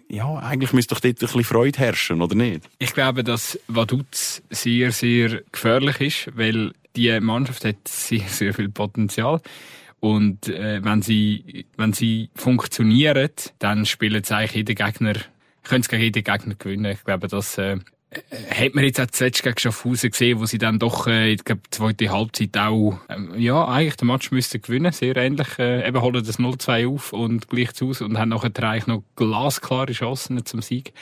[SPEAKER 2] ja, eigentlich müsste doch dort ein bisschen Freude herrschen, oder nicht?
[SPEAKER 1] Ich glaube, dass Vaduz sehr, sehr gefährlich ist, weil die Mannschaft hat sehr, sehr viel Potenzial. Und äh, wenn sie wenn sie funktionieren, dann spielen sie eigentlich jeder Gegner, können sie gegen jeden Gegner gewinnen. Ich glaube, das äh, hat man jetzt auch zuletzt gegen Schaffhausen gesehen, wo sie dann doch, äh, ich glaube, zweite Halbzeit auch, ähm, ja, eigentlich den Match müssten gewinnen, sehr ähnlich, äh, eben holen das 0-2 auf und gleich zu aus und haben nachher eigentlich noch glasklare Chancen zum Sieg.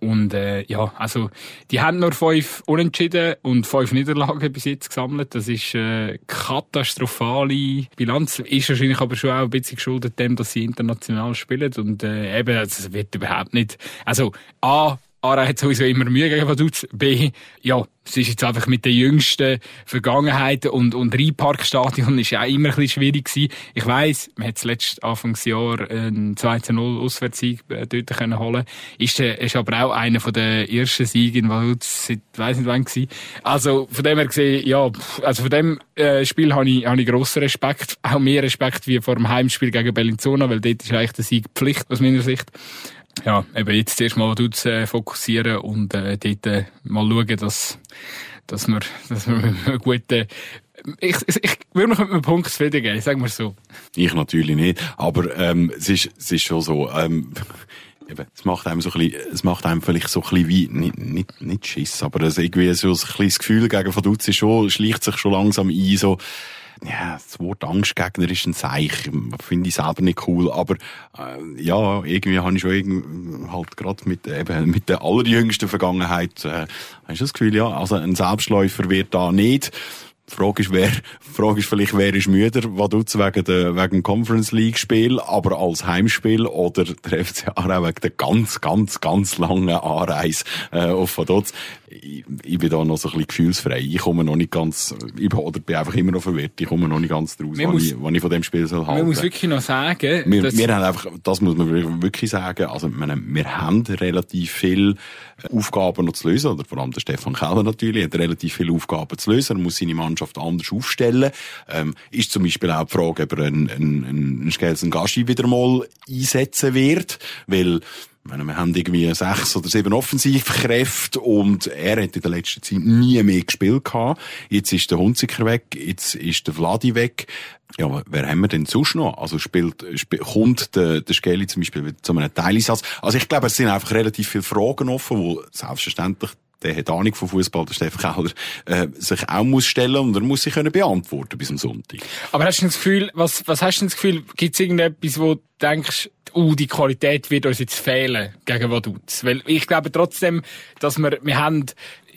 [SPEAKER 1] Und, äh, ja, also, die haben nur fünf Unentschieden und fünf Niederlagen bis jetzt gesammelt. Das ist, äh, katastrophale Bilanz. Ist wahrscheinlich aber schon auch ein bisschen geschuldet dem, dass sie international spielen und, äh, eben, also, es wird überhaupt nicht, also, A, Ara hat sowieso immer Mühe gegen Vaduz. B, ja, es ist jetzt einfach mit den jüngsten Vergangenheiten und, und Rheinparkstadion ist ja auch immer ein bisschen schwierig gewesen. Ich weiss, man hat zuletzt Anfangsjahr einen 2-0 Auswärtssieg äh, dort können holen. Ist, äh, ist aber auch einer von den ersten Siegen in Vaduz seit, weiss nicht wann gewesen. Also, von dem her gesehen, ja, also von dem äh, Spiel habe ich, habe ich grossen Respekt. Auch mehr Respekt wie vor dem Heimspiel gegen Bellinzona, weil dort ist eigentlich der Sieg Pflicht aus meiner Sicht ja, eben jetzt erstmal dort äh, fokussieren und äh, dort äh, mal schauen, dass, dass wir, dass wir einen guten ich, ich würde mich mit einem Punkt zufrieden geben, sagen wir so.
[SPEAKER 2] Ich natürlich nicht, aber ähm, es, ist, es ist schon so, ähm, eben, es macht einem so ein bisschen, es macht einem vielleicht so ein bisschen wie, nicht, nicht, nicht Schiss, aber irgendwie so ein kleines Gefühl gegen Vaduz ist schon, schleicht sich schon langsam ein, so, ja, das Wort Angstgegner ist ein Seich, finde ich selber nicht cool, aber äh, ja, irgendwie habe ich schon irgendwie halt gerade mit eben mit der allerjüngsten Vergangenheit, äh, hast du das Gefühl, ja, also ein Selbstläufer wird da nicht die Frage ist, wer, Frage ist vielleicht, wer ist müder, was tut's wegen der, wegen dem Conference League Spiel, aber als Heimspiel oder der FC Aarau wegen der ganz, ganz, ganz langen Anreise, äh, auf Vaduz. Ich, ich bin da noch so ein bisschen gefühlsfrei. Ich komme noch nicht ganz, ich, oder bin einfach immer noch verwirrt. Ich komme noch nicht ganz draus, was ich, ich von dem Spiel soll halten.
[SPEAKER 1] Man muss wirklich noch sagen,
[SPEAKER 2] wir, wir haben einfach, das muss man wirklich sagen, also, wir, wir haben relativ viel Aufgaben noch zu lösen, oder vor allem der Stefan Keller natürlich, hat relativ viele Aufgaben zu lösen, er muss seine Mannschaft anders aufstellen, ähm, ist zum Beispiel auch die Frage, ob er einen, einen, einen Gaschi wieder mal einsetzen wird, weil wir haben irgendwie sechs oder sieben Offensivkräfte und er hat in der letzten Zeit nie mehr gespielt gehabt. Jetzt ist der Hunziker weg, jetzt ist der Vladi weg. Ja, wer haben wir denn sonst noch? Also spielt, spielt kommt der, der Skelly zum Beispiel zu einem Teileinsatz? Also ich glaube, es sind einfach relativ viele Fragen offen, wo selbstverständlich der hat Ahnung von Fußball, der Steffen Keller, äh, sich auch muss stellen und er muss sich können beantworten bis am Sonntag.
[SPEAKER 1] Aber hast du das Gefühl, was, was hast du das Gefühl, gibt es irgendetwas, wo du denkst, uh, die Qualität wird uns jetzt fehlen gegen Vaduz? Weil ich glaube trotzdem, dass wir, wir haben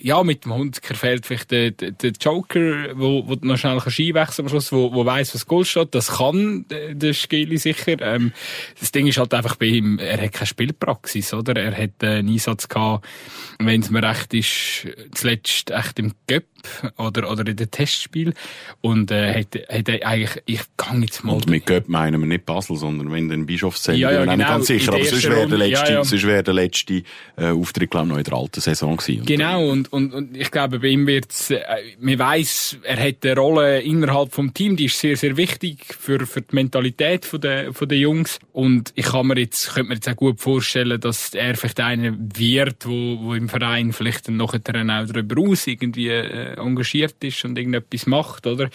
[SPEAKER 1] ja, mit dem Hunziker fehlt vielleicht der, der, Joker, wo, wo noch schnell kann einwechseln am Schluss, wo, wo weiss, was Goal steht. Das kann der, Skili sicher. Ähm, das Ding ist halt einfach bei ihm, er hat keine Spielpraxis, oder? Er hat einen Einsatz gehabt, wenn es mir recht ist, zuletzt echt im Göpp oder, oder in den Testspiel. Und, äh, hat, hat eigentlich, ich kann jetzt mal...
[SPEAKER 2] Und mit Göpp meinen wir nicht Basel, sondern wenn den Bischofszentrum,
[SPEAKER 1] Ja, ja,
[SPEAKER 2] bin ich
[SPEAKER 1] genau,
[SPEAKER 2] ganz sicher. Aber sonst wäre der letzte,
[SPEAKER 1] ja, ja.
[SPEAKER 2] sonst wäre der letzte, äh, Auftritt, glaube ich, noch in der alten Saison gewesen.
[SPEAKER 1] Genau, und, und, und ich glaube, bei ihm wird's, äh, man weiss, er hat eine Rolle innerhalb vom Team, die ist sehr, sehr wichtig für, für die Mentalität von der, von der Jungs. Und ich kann mir jetzt, könnte mir jetzt auch gut vorstellen, dass er vielleicht einer wird, wo, wo im Verein vielleicht dann nachher auch darüber aus irgendwie äh, engagiert ist und irgendetwas macht, oder?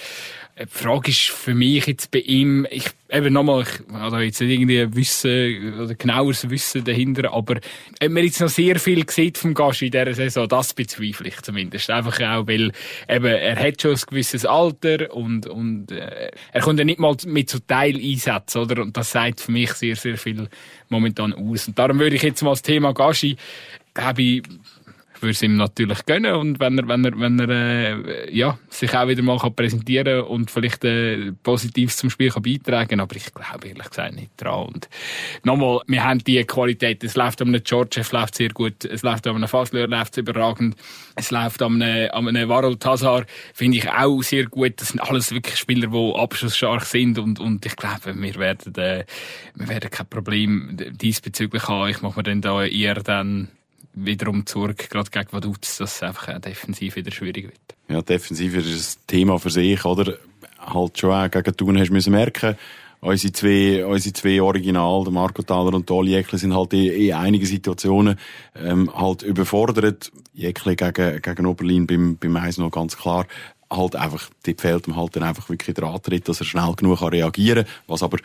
[SPEAKER 1] Äh, Die Frage ist für mich jetzt bei ihm, ich, eben nochmal, ich also jetzt nicht irgendwie Wissen oder genaueres Wissen dahinter, aber ob man jetzt noch sehr viel sieht vom Gast in dieser Saison, das bezweifle ich zumindest. Einfach auch, weil eben, er hat schon ein gewisses Alter und, und äh, er kommt ja nicht mal mit so Teileinsätzen, oder? Und das sagt für mich sehr, sehr viel momentan aus. Und darum würde ich jetzt mal das Thema Gashi, ich, ich würde es ihm natürlich gönnen und wenn er, wenn er, wenn er äh, ja, sich auch wieder mal kann präsentieren und vielleicht äh, Positives zum Spiel kann beitragen aber ich glaube ehrlich gesagt nicht dran. Und nochmal, wir haben die Qualität, es läuft an einem George, es läuft sehr gut, es läuft an einem Fasler, läuft überragend, es läuft an einem, an einem Varol Tazar, finde ich auch sehr gut. Das sind alles wirklich Spieler, die abschlussstark sind und, und ich glaube, wir werden, äh, wir werden kein Problem diesbezüglich haben. Ich mache mir dann da eher dann wiederum zurück, gerade gegen Vaduz, dass es einfach auch defensiv wieder schwierig wird.
[SPEAKER 2] Ja, defensiv ist ein Thema für sich, oder? Halt schon auch gegen Thun hast du müssen merken, unsere zwei, unsere zwei Original, der Marco Thaler und Oli Jäckli, sind halt in, in einigen Situationen, ähm, halt überfordert. Jäckli gegen, gegen Oberlin beim, beim noch ganz klar. Halt einfach, dort fehlt ihm halt dann einfach wirklich der Antritt, dass er schnell genug reagieren kann. Was aber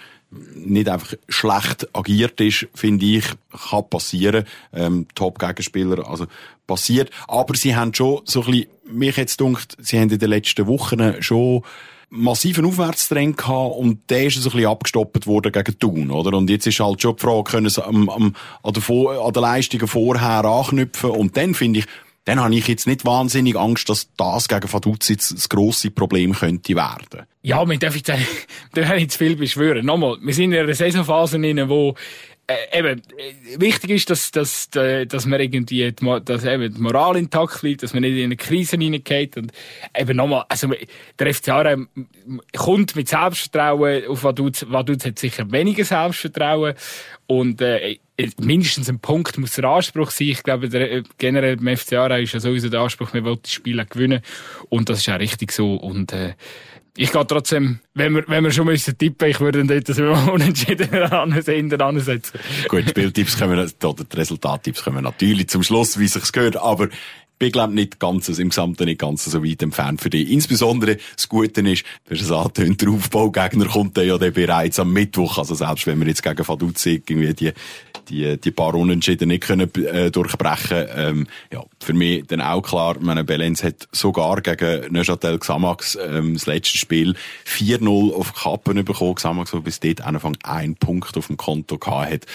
[SPEAKER 2] nicht einfach schlecht agiert ist, finde ich, kann passieren. Ähm, Top-Gegenspieler, also passiert. Aber sie haben schon so ein bisschen, mich jetzt dunkt, sie haben in den letzten Wochen schon massiven Aufwärtstrend gehabt und der ist so ein bisschen abgestoppt worden gegen Thun, oder? Und jetzt ist halt schon die Frage, können sie am, am, an, der, Vor- an den Leistungen vorher anknüpfen und dann finde ich, dann habe ich jetzt nicht wahnsinnig Angst, dass das gegen Vaduz jetzt das grosse Problem könnte werden.
[SPEAKER 1] Ja, man darf jetzt, da habe ich zu viel beschwören. Nochmal, wir sind in einer Saisonphase drin, wo äh, eben, äh, wichtig ist, dass, dass, äh, dass man irgendwie, die, dass eben die Moral intakt bleibt, dass man nicht in eine Krise hineingeht und eben nochmal, also der FC Aarau kommt mit Selbstvertrauen auf Vaduz, Vaduz hat sicher weniger Selbstvertrauen und äh, mindestens ein Punkt muss der Anspruch sein. Ich glaube, der, äh, generell beim FC Aarau ist ja sowieso der Anspruch, wir wollen das Spiel auch gewinnen und das ist auch richtig so und äh, ich gehe trotzdem, wenn wir, wenn wir schon müssen tippen, ich würde dort das unentschieden ansetzen.
[SPEAKER 2] Gut, Spieltipps können wir, oder die Resultattipps können wir natürlich zum Schluss, wie sich's gehört, aber bin, glaube nicht ganz, im Gesamten nicht ganz so weit entfernt für dich. Insbesondere das Gute ist, du hast es angetönt, der Aufbaugegner kommt ja dann bereits am Mittwoch. Also selbst wenn wir jetzt gegen Vaduz irgendwie die, die, die paar Unentschieden nicht können, äh, durchbrechen, ähm, ja, für mich dann auch klar, meine Belenz hat sogar gegen Neuchâtel Xamax, ähm, das letzte Spiel 4-0 auf Kappen bekommen. Xamax, der bis dort Anfang ein Punkt auf dem Konto gehabt hat.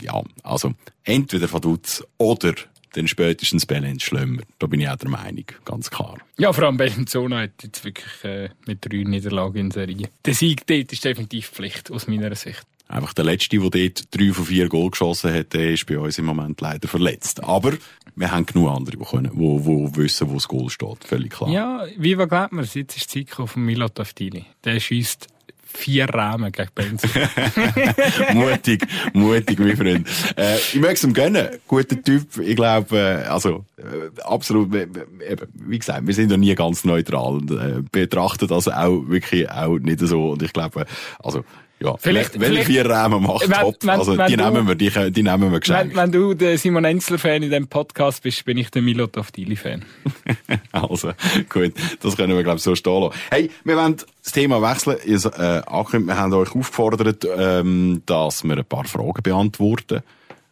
[SPEAKER 2] Ja, also, entweder Vaduz oder dann spätestens Belenz Schlömer. Da bin ich auch der Meinung, ganz klar.
[SPEAKER 1] Ja, vor allem Bellinzona hat jetzt wirklich äh, mit drei Niederlagen in Serie. Der Sieg dort ist definitiv Pflicht, aus meiner Sicht.
[SPEAKER 2] Einfach der Letzte, der dort drei von vier Goal geschossen hat, der ist bei uns im Moment leider verletzt. Aber wir haben genug andere, die, können, wo, wo wissen, wo das Goal steht. Völlig klar.
[SPEAKER 1] Ja, wie glaubt man, jetzt ist die Zeit von Milot Avdili. Der schießt vier Rahmen gegen Benz.
[SPEAKER 2] mutig, mutig, mein Freund. Äh, ich möchte es ihm gönnen. Guter Typ. Ich glaube, äh, also, äh, absolut, äh, eben, wie gesagt, wir sind ja nie ganz neutral und äh, betrachten das auch wirklich auch nicht so. Und ich glaube, also, ja,
[SPEAKER 1] Vielleicht-
[SPEAKER 2] wenn er
[SPEAKER 1] vielleicht-
[SPEAKER 2] vier Rahmen macht,
[SPEAKER 1] Wenn-
[SPEAKER 2] top.
[SPEAKER 1] wenn-
[SPEAKER 2] also,
[SPEAKER 1] wenn
[SPEAKER 2] die
[SPEAKER 1] du-
[SPEAKER 2] nehmen wir, die, die nehmen wir
[SPEAKER 1] wenn,
[SPEAKER 2] geschenkt.
[SPEAKER 1] wenn du der Simon Enzler-Fan in diesem Podcast bist, bin ich der Milot Avdili-Fan.
[SPEAKER 2] Also, gut, das können wir, glaube ich, so stehen lassen. Hey, wir wollen das Thema wechseln. Ihr, äh, wir haben euch aufgefordert, ähm, dass wir ein paar Fragen beantworten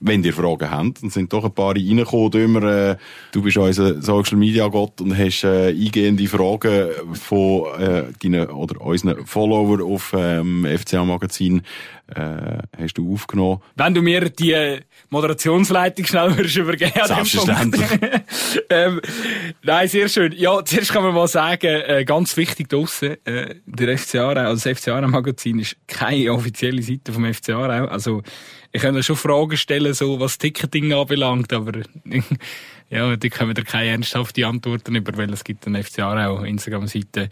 [SPEAKER 2] wenn ihr Fragen habt, dann sind doch ein paar reingekommen. Immer, äh, du bist unser Social Media Gott und hast äh, eingehende Fragen von äh, deinen oder unseren Follower auf ähm, FCA Magazin äh, hast du aufgenommen.
[SPEAKER 1] Wenn du mir die Moderationsleitung schnell würdest übergeben.
[SPEAKER 2] Selbstverständlich.
[SPEAKER 1] ähm, nein, sehr schön. Ja, zuerst kann man mal sagen, äh, ganz wichtig draussen, äh, der FC Aarau, also das FC Aarau Magazin ist keine offizielle Seite vom FC Aarau. Also, ich könnte schon Fragen stellen, so was Ticketing anbelangt, aber ja, die können wir keine ernsthafte Antworten über, weil es gibt eine FC Aarau Instagram-Seite.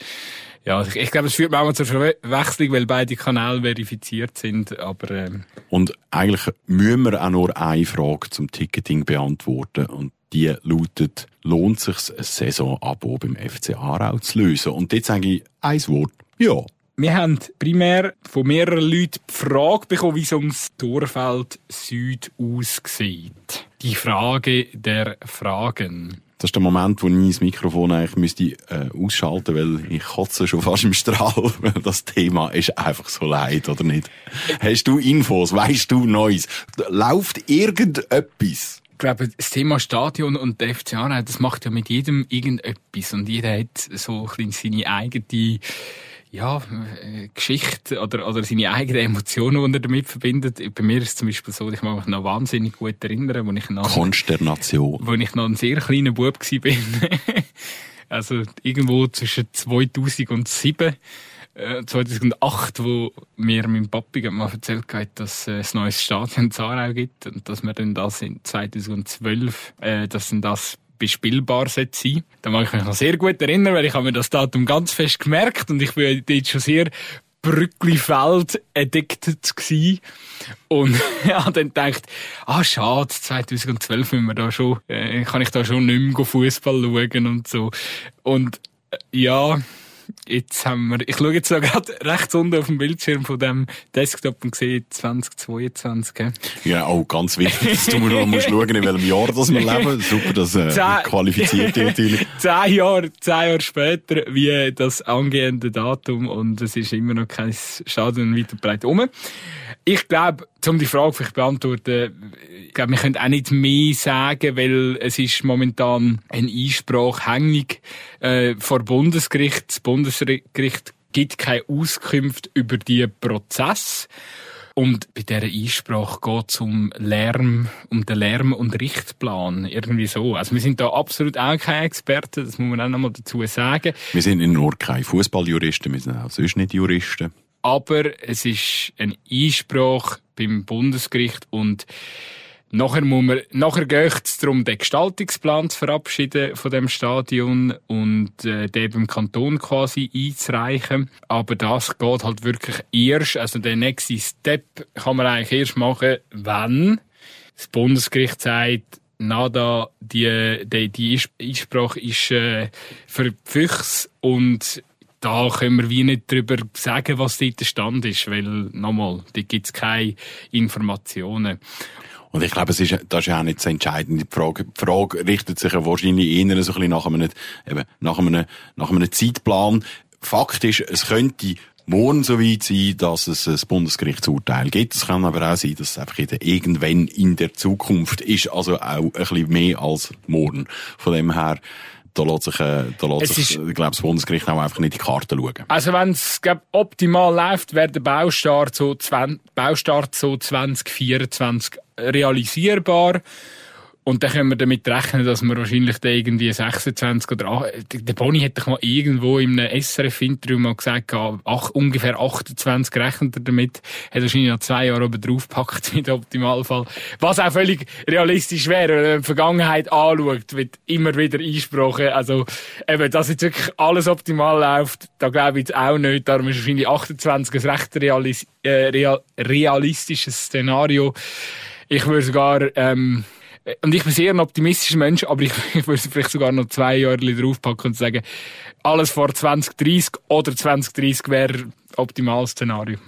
[SPEAKER 1] Ja, ich, ich glaube, es führt manchmal zur Verwechslung, weil beide Kanäle verifiziert sind, aber... Ähm.
[SPEAKER 2] Und eigentlich müssen wir auch nur eine Frage zum Ticketing beantworten und die lautet, lohnt sich ein Saisonabo beim FC Aarau zu lösen? Und jetzt sage ich ein Wort, ja.
[SPEAKER 1] Wir haben primär von mehreren Leuten die Frage bekommen, wie es ums Torfeld Süd aussieht. Die Frage der Fragen.
[SPEAKER 2] Das ist der Moment, wo ich das Mikrofon eigentlich müsste, äh, ausschalten müsste, weil ich kotze schon fast im Strahl. Das Thema ist einfach so leid, oder nicht? Hast du Infos? Weißt du Neues? Läuft irgendetwas?
[SPEAKER 1] Ich glaube, das Thema Stadion und der FC das macht ja mit jedem irgendetwas. Und jeder hat so ein bisschen seine eigene ja, äh, Geschichte oder, oder seine eigenen Emotionen, die er damit verbindet. Bei mir ist es zum Beispiel so, ich mag mich noch wahnsinnig gut erinnern, wo ich noch...
[SPEAKER 2] Konsternation.
[SPEAKER 1] Wo ich noch ein sehr kleiner Bub war. also irgendwo zwischen 2007 2008, äh, wo mir mein Papi mal erzählt hat, dass es ein neues Stadion in Zarau gibt und dass wir dann das in 2012, äh, dass dann das bespielbar sein. Da mag ich mich noch sehr gut erinnern, weil ich habe mir das Datum ganz fest gemerkt und ich bin dort schon sehr Brücklifeld addicted gsi. Und ja dann gedacht, ah schade, 2012 müssen wir da schon, äh, kann ich da schon nicht mehr Fußball schauen und so. Und äh, ja Jetzt haben wir, ich schaue jetzt so gerade rechts unten auf dem Bildschirm von dem Desktop und sehe 2022. Gell?
[SPEAKER 2] Ja, auch ganz wichtig, dass du mir noch musst schauen, in welchem Jahr das wir leben. Super, das äh, qualifiziert natürlich.
[SPEAKER 1] zehn Jahre, zehn Jahre später, wie das angehende Datum und es ist immer noch kein Stadion weiter breit um. Ich glaube, um die Frage vielleicht beantworten, ich glaube, wir können auch nicht mehr sagen, weil es ist momentan ein Einsprache hängig äh, vor Bundesgericht. Das Bundesgericht gibt keine Auskunft über die Prozess. Und bei dieser Einsprache geht es um Lärm, um den Lärm- und Richtplan. Irgendwie so. Also wir sind da absolut auch keine Experten, das muss man auch nochmal dazu sagen.
[SPEAKER 2] Wir sind nur keine Fußballjuristen, wir sind auch sonst nicht Juristen
[SPEAKER 1] aber es ist ein Einspruch beim Bundesgericht und Nachher, muss man, nachher geht es darum, den Gestaltungsplan zu verabschieden von dem Stadion und äh, den beim Kanton quasi einzureichen. Aber das geht halt wirklich erst, also der nächste Step kann man eigentlich erst machen, wenn das Bundesgericht sagt, nada, die, die, die Einsprache ist äh, für Füchs und da können wir wie nicht drüber sagen, was dort der Stand ist, weil, nochmal, da gibt's keine Informationen.
[SPEAKER 2] Und ich glaube, es ist, das ist ja auch nicht so entscheidend. Die Frage, die Frage richtet sich ja wahrscheinlich eher so ein bisschen nach einem, eben, nach einem, nach einem Zeitplan. Fakt ist, es könnte morgen so weit sein, dass es ein Bundesgerichtsurteil gibt. Es kann aber auch sein, dass es einfach irgendwann in der Zukunft ist. Also auch ein bisschen mehr als morgen. Von dem her, da lässt sich, äh, da lässt sich, ich glaube, das Bundesgericht auch einfach nicht in die Karten schauen.
[SPEAKER 1] Also wenn es optimal läuft, wäre der Baustart so, 20, Baustart so 2024 realisierbar. Und dann können wir damit rechnen, dass wir wahrscheinlich da irgendwie 26 oder 8, der Boni hat doch mal irgendwo in einem SRF-Interview mal gesagt, ach, ungefähr 28 rechnet er damit, hat wahrscheinlich noch zwei Jahre oben draufgepackt im Optimalfall. Was auch völlig realistisch wäre, wenn man die Vergangenheit anschaut, wird immer wieder Einsprachen, also eben, dass jetzt wirklich alles optimal läuft, da glaube ich jetzt auch nicht, darum ist wahrscheinlich 28 ein recht realis äh, real realistisches Szenario. Ich würde sogar, ähm, und ich bin sehr ein optimistischer Mensch, aber ich, ich würde vielleicht sogar noch zwei Jahre draufpacken und sagen, alles vor 2030 oder 2030 wäre optimales Szenario.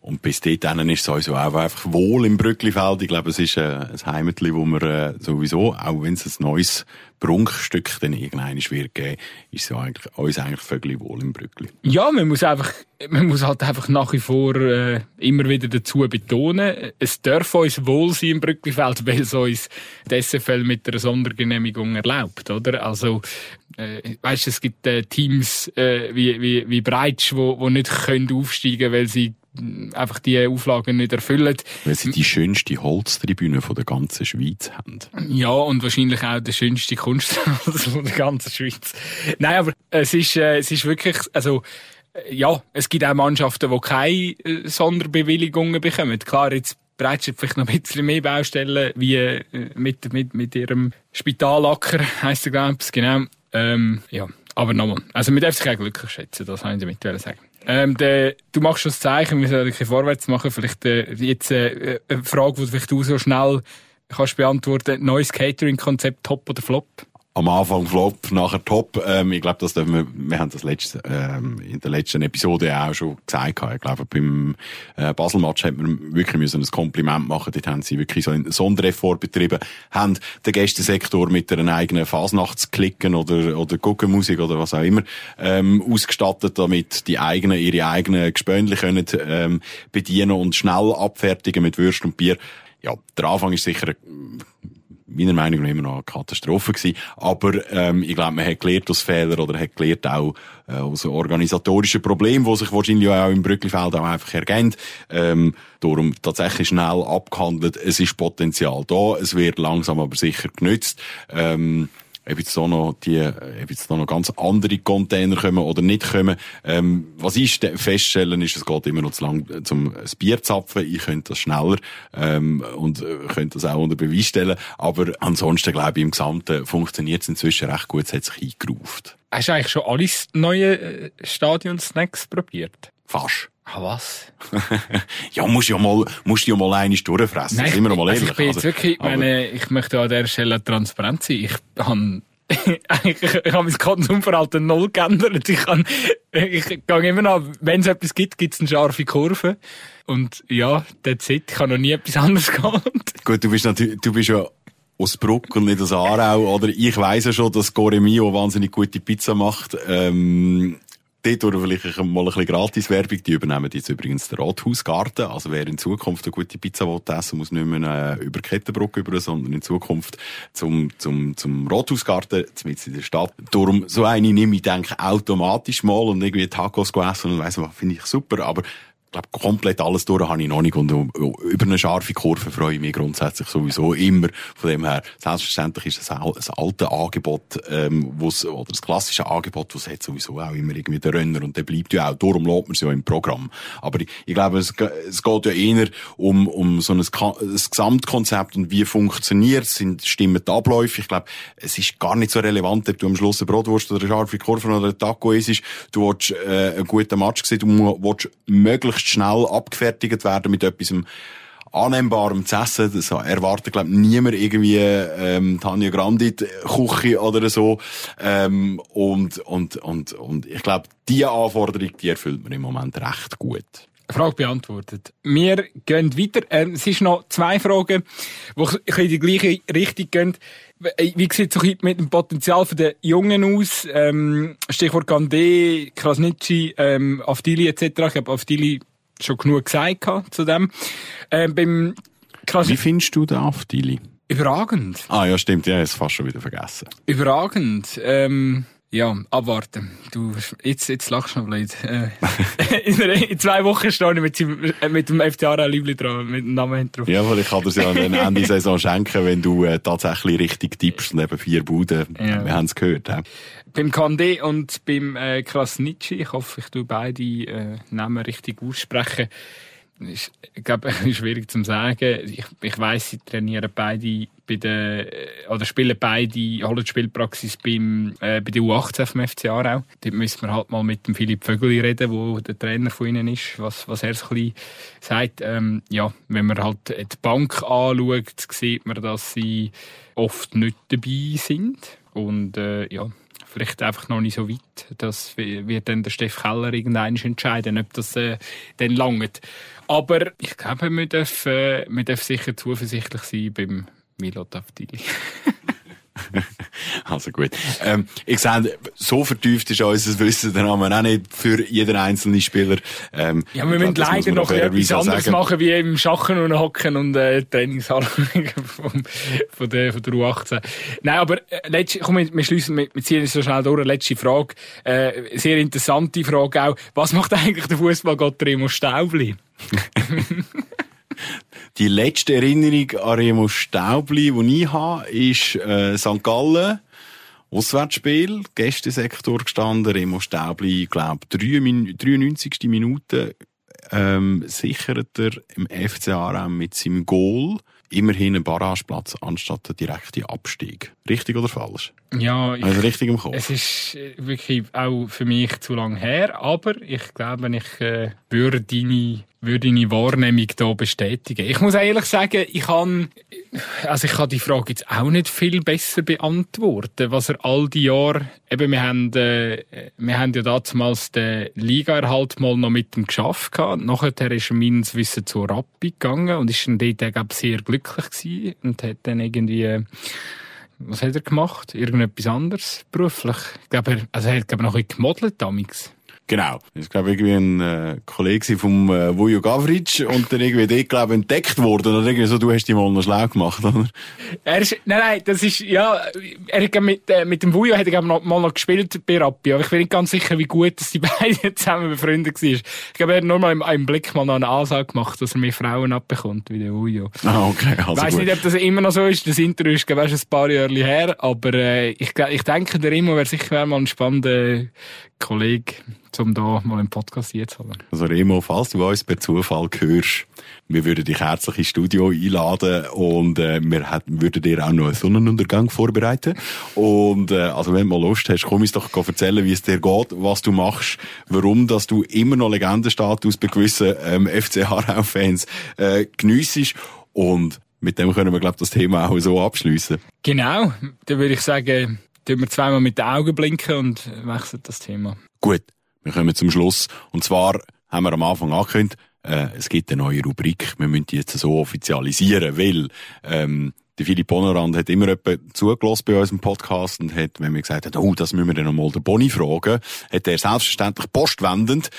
[SPEAKER 2] Und bis dahin ist es sowieso auch einfach wohl im Brücklifeld. Ich glaube, es ist äh, ein Heimatli, wo man äh, sowieso, auch wenn es ein neues Prunkstück dann irgendein wird geben, ist es eigentlich, uns eigentlich völlig wohl im Brückli.
[SPEAKER 1] Ja, man muss einfach, man muss halt einfach nach wie vor äh, immer wieder dazu betonen, es darf uns wohl sein im Brücklifeld, weil es uns die SFL mit einer Sondergenehmigung erlaubt, oder? Also, äh, weißt, es gibt äh, Teams äh, wie, wie, wie Breitsch, wo, wo nicht können aufsteigen, weil sie einfach die Auflagen nicht erfüllen.
[SPEAKER 2] Weil sie die schönste Holztribüne von der ganzen Schweiz haben.
[SPEAKER 1] Ja, und wahrscheinlich auch der schönste Kunstrasen von der ganzen Schweiz. Nein, aber es ist, äh, es ist wirklich, also, äh, ja, es gibt auch Mannschaften, die keine äh, Sonderbewilligungen bekommen. Klar, jetzt bereits vielleicht noch ein bisschen mehr Baustellen wie mit, mit, mit ihrem Spitallacker, heisst der, glaube ich, genau. Ähm, ja, aber nochmal. Also, man darf sich auch glücklich schätzen, das wollte ich damit sagen. Ähm, der, du machst schon das Zeichen, wir sollen vorwärts machen. Vielleicht äh, jetzt äh, eine Frage, die vielleicht du so schnell kannst beantworten. Neues Catering-Konzept, top oder flop?
[SPEAKER 2] Am Anfang Flop, nachher Top. Ähm, ich glaube, das dürfen wir, wir haben das letzte, ähm, in der letzten Episode auch schon gesagt. Ich glaube, beim äh, Basel-Match hat man wirklich müssen ein Kompliment machen. Dort haben sie wirklich so einen Sondereffort betrieben, haben den Gästensektor mit einer eigenen Fasnachtsklicken oder, oder Guckenmusik oder was auch immer, ähm, ausgestattet, damit die eigenen, ihre eigenen Gespönli können, ähm, bedienen und schnell abfertigen mit Würst und Bier. Ja, der Anfang ist sicher meiner Meinung nach immer noch eine Katastrophe gewesen. Aber ähm, ich glaube, man hat gelernt aus Fehlern oder hat gelernt auch äh, aus organisatorischen Problemen, die sich wahrscheinlich auch im Brücklifeld auch einfach ergänzt. Ähm, darum tatsächlich schnell abgehandelt. Es ist Potenzial da, es wird langsam aber sicher genützt. Ähm, ob jetzt da noch die, ob jetzt da noch ganz andere Container kommen oder nicht kommen. Ähm, was ich feststellen ist, es geht immer noch zu lang zum Bier zapfen. Ich könnte das schneller, ähm, und äh, könnte das auch unter Beweis stellen. Aber ansonsten glaube ich, im Gesamten funktioniert es inzwischen recht gut. Es hat sich eingeruft.
[SPEAKER 1] Hast du eigentlich schon alle neue äh, Stadion-Snacks probiert?
[SPEAKER 2] Fast.
[SPEAKER 1] Ah, was?
[SPEAKER 2] ja, musst ja mal, musst ja mal einiges durchfressen.
[SPEAKER 1] Nein,
[SPEAKER 2] sind wir mal
[SPEAKER 1] also
[SPEAKER 2] ehrlich.
[SPEAKER 1] ich bin jetzt
[SPEAKER 2] Also,
[SPEAKER 1] wirklich,
[SPEAKER 2] aber-
[SPEAKER 1] meine, ich möchte an der Stelle transparent sein. Ich habe, ich, ich habe mein Konsumverhalten null geändert. Ich kann, ich gehe immer noch, wenn es etwas gibt, gibt es eine scharfe Kurve. Und ja, that's it. Ich habe noch nie etwas anderes gehabt.
[SPEAKER 2] Gut, du bist natürlich, du bist ja aus Bruck und nicht aus Aarau, oder? Ich weiss ja schon, dass Goremio wahnsinnig gute Pizza macht. Ähm, dort oder vielleicht mal ein bisschen Gratis-Werbung. Die übernehmen jetzt übrigens den Rathausgarten. Also wer in Zukunft eine gute Pizza will essen muss nicht mehr äh, über Kettenbrücke über, sondern in Zukunft zum, zum, zum Rathausgarten, mitten in der Stadt. Darum, so eine nehme ich, denke automatisch mal und irgendwie Tacos essen und weiss was, finde ich super. Aber glaube, komplett alles durch habe ich noch nicht. Und um- über eine scharfe Kurve freue ich mich grundsätzlich sowieso immer. Von dem her, selbstverständlich ist das auch ein altes Angebot, ähm, wo's, oder das klassische Angebot, was hat sowieso auch immer irgendwie der Renner und der bleibt ja auch. Darum lässt man es ja im Programm. Aber ich, ich glaube, es, es geht ja eher um, um so ein, ein Gesamtkonzept und wie funktioniert es, stimmen die Abläufe. Ich glaube, es ist gar nicht so relevant, ob du am Schluss eine Brotwurst oder eine scharfe Kurve oder ein Taco isst. Du willst, äh, einen guten Match sehen, du willst möglichst schnell abgefertigt werden mit etwas annehmbarem zu essen. Das erwartet, glaube ich, niemand irgendwie ähm, Tanja Grandit Küche oder so. Ähm, und, und, und, und ich glaube, diese Anforderung, die erfüllt man im Moment recht gut.
[SPEAKER 1] Frage beantwortet. Wir gehen weiter. Ähm, es ist noch zwei Fragen, die in die gleiche Richtung gehen. Wie sieht es mit dem Potenzial der Jungen aus? Ähm, Stichwort Gandé, Krasnitschi, ähm, Avdili etc. Ich habe Avdili schon genug gesagt zu dem. Ähm, beim
[SPEAKER 2] Wie
[SPEAKER 1] Krasnitschi,
[SPEAKER 2] findest du den Aftili?
[SPEAKER 1] überragend.
[SPEAKER 2] Ah ja, stimmt, ja, ich habe es fast schon wieder vergessen.
[SPEAKER 1] Überragend. Ähm, ja, abwarten. Du, jetzt, jetzt lachst du noch blöd. Äh, in, in zwei Wochen stehe ich mit, seinem- äh, mit dem FC Aarau Liebli dran, mit dem Namen drauf.
[SPEAKER 2] Ja, weil ich kann dir ja an Ende Saison schenken, wenn du äh, tatsächlich richtig tippst und eben vier Buden.
[SPEAKER 1] Ja.
[SPEAKER 2] Wir haben es gehört. He?
[SPEAKER 1] Beim Kande und beim äh, Krasnitschi, ich hoffe, ich tue beide äh, Namen richtig aussprechen. Ist, ich glaube, schwierig zu sagen. Ich, ich weiss, sie trainieren beide bei der, äh, oder spielen beide, holen die Spielpraxis beim, äh, bei der U18 vom FC Aarau. Dort müssen wir halt mal mit dem Philipp Vögeli reden, wo der Trainer von ihnen ist, was, was er so ein sagt. Ähm, ja, wenn man halt die Bank anschaut, sieht man, dass sie oft nicht dabei sind. Und, äh, ja, vielleicht einfach noch nicht so weit. Das wird dann der Steff Keller irgendwann entscheiden, ob das äh, dann langt. Aber ich glaube, wir dürfen, äh, wir dürfen sicher zuversichtlich sein beim Milot Avdili.
[SPEAKER 2] Also gut. Ähm, ich sehe, so vertieft ist unser Wissen dann haben wir auch nicht für jeden einzelnen Spieler.
[SPEAKER 1] Ähm, ja, wir müssen leider noch etwas anderes sagen. machen, wie im Schachen und Hocken und äh, Trainingshalle von, von, der, von der U18. Nein, aber äh, letzte, komm, wir, wir schließen, wir, wir ziehen so schnell durch. Letzte Frage, äh, sehr interessante Frage auch. Was macht eigentlich der Fußballgott Remo Staubli?
[SPEAKER 2] Die letzte Erinnerung an Remo Staubli, die ich habe, ist äh, St. Gallen. Auswärtsspiel, Gästesektor gestanden, Remo Staubli, ich glaube, 93. Minute ähm, sichert er im FC Aarau mit seinem Goal immerhin einen Barrageplatz anstatt einen direkten Abstieg. Richtig oder falsch?
[SPEAKER 1] Ja,
[SPEAKER 2] ich, also richtig im Kopf.
[SPEAKER 1] Es ist äh, wirklich auch für mich zu lang her, aber ich glaube, ich äh, würde deine würde deine Wahrnehmung hier bestätigen. Ich muss ehrlich sagen, ich kann, also ich kann die Frage jetzt auch nicht viel besser beantworten, was er all die Jahre, eben wir haben, äh, wir haben ja damals den Ligaerhalt mal noch mit ihm geschafft gehabt. Nachher ist er meines Wissens zu Rappi gegangen und ist dann dort, glaube sehr glücklich gewesen und hat dann irgendwie, was hat er gemacht? Irgendetwas anderes beruflich? Ich glaube, er, also er hat, glaube ich, noch ein bisschen gemodelt damals.
[SPEAKER 2] Genau. Das ist, glaube ich, irgendwie ein äh, Kollege vom äh, Vujo Gavric und dann irgendwie dort, glaube entdeckt worden. Oder irgendwie so, du hast die mal noch schlau gemacht, oder?
[SPEAKER 1] Er ist, nein, nein, das ist, ja, er hat mit, äh, mit dem Vujo hat er noch, mal noch gespielt bei Rappi, aber ich bin nicht ganz sicher, wie gut dass die beiden zusammen befreundet waren. Ich glaube, er hat nur mal im, im Blick mal noch eine Ansage gemacht, dass er mehr Frauen abbekommt, wie der Vujo.
[SPEAKER 2] Ah, okay, also
[SPEAKER 1] Ich weiss nicht, ob das immer noch so ist. Das Interview ist, glaube ich, ein paar Jahre her, aber äh, ich, ich denke, der Remo wäre sicher mal ein spannender Kollege um da mal im Podcast jetzt haben.
[SPEAKER 2] Also Remo, falls du uns per Zufall hörst, wir würden dich herzlich ins Studio einladen und äh, wir hätten, würden dir auch noch einen Sonnenuntergang vorbereiten. Und äh, also wenn du mal Lust hast, komm uns doch erzählen, wie es dir geht, was du machst, warum dass du immer noch Legendenstatus bei gewissen ähm, FC Aarau-Fans äh, geniessest und mit dem können wir, glaube das Thema auch so abschließen.
[SPEAKER 1] Genau, dann würde ich sagen, tun wir zweimal mit den Augen blinken und wechseln das Thema.
[SPEAKER 2] Gut, wir kommen zum Schluss. Und zwar haben wir am Anfang angekündigt, äh, es gibt eine neue Rubrik. Wir müssen die jetzt so offizialisieren, weil ähm, der Philipp Bonorand hat immer jemand zugelassen bei unserem Podcast und hat, wenn wir gesagt haben, oh, das müssen wir dann nochmal der Boni fragen, hat er selbstverständlich postwendend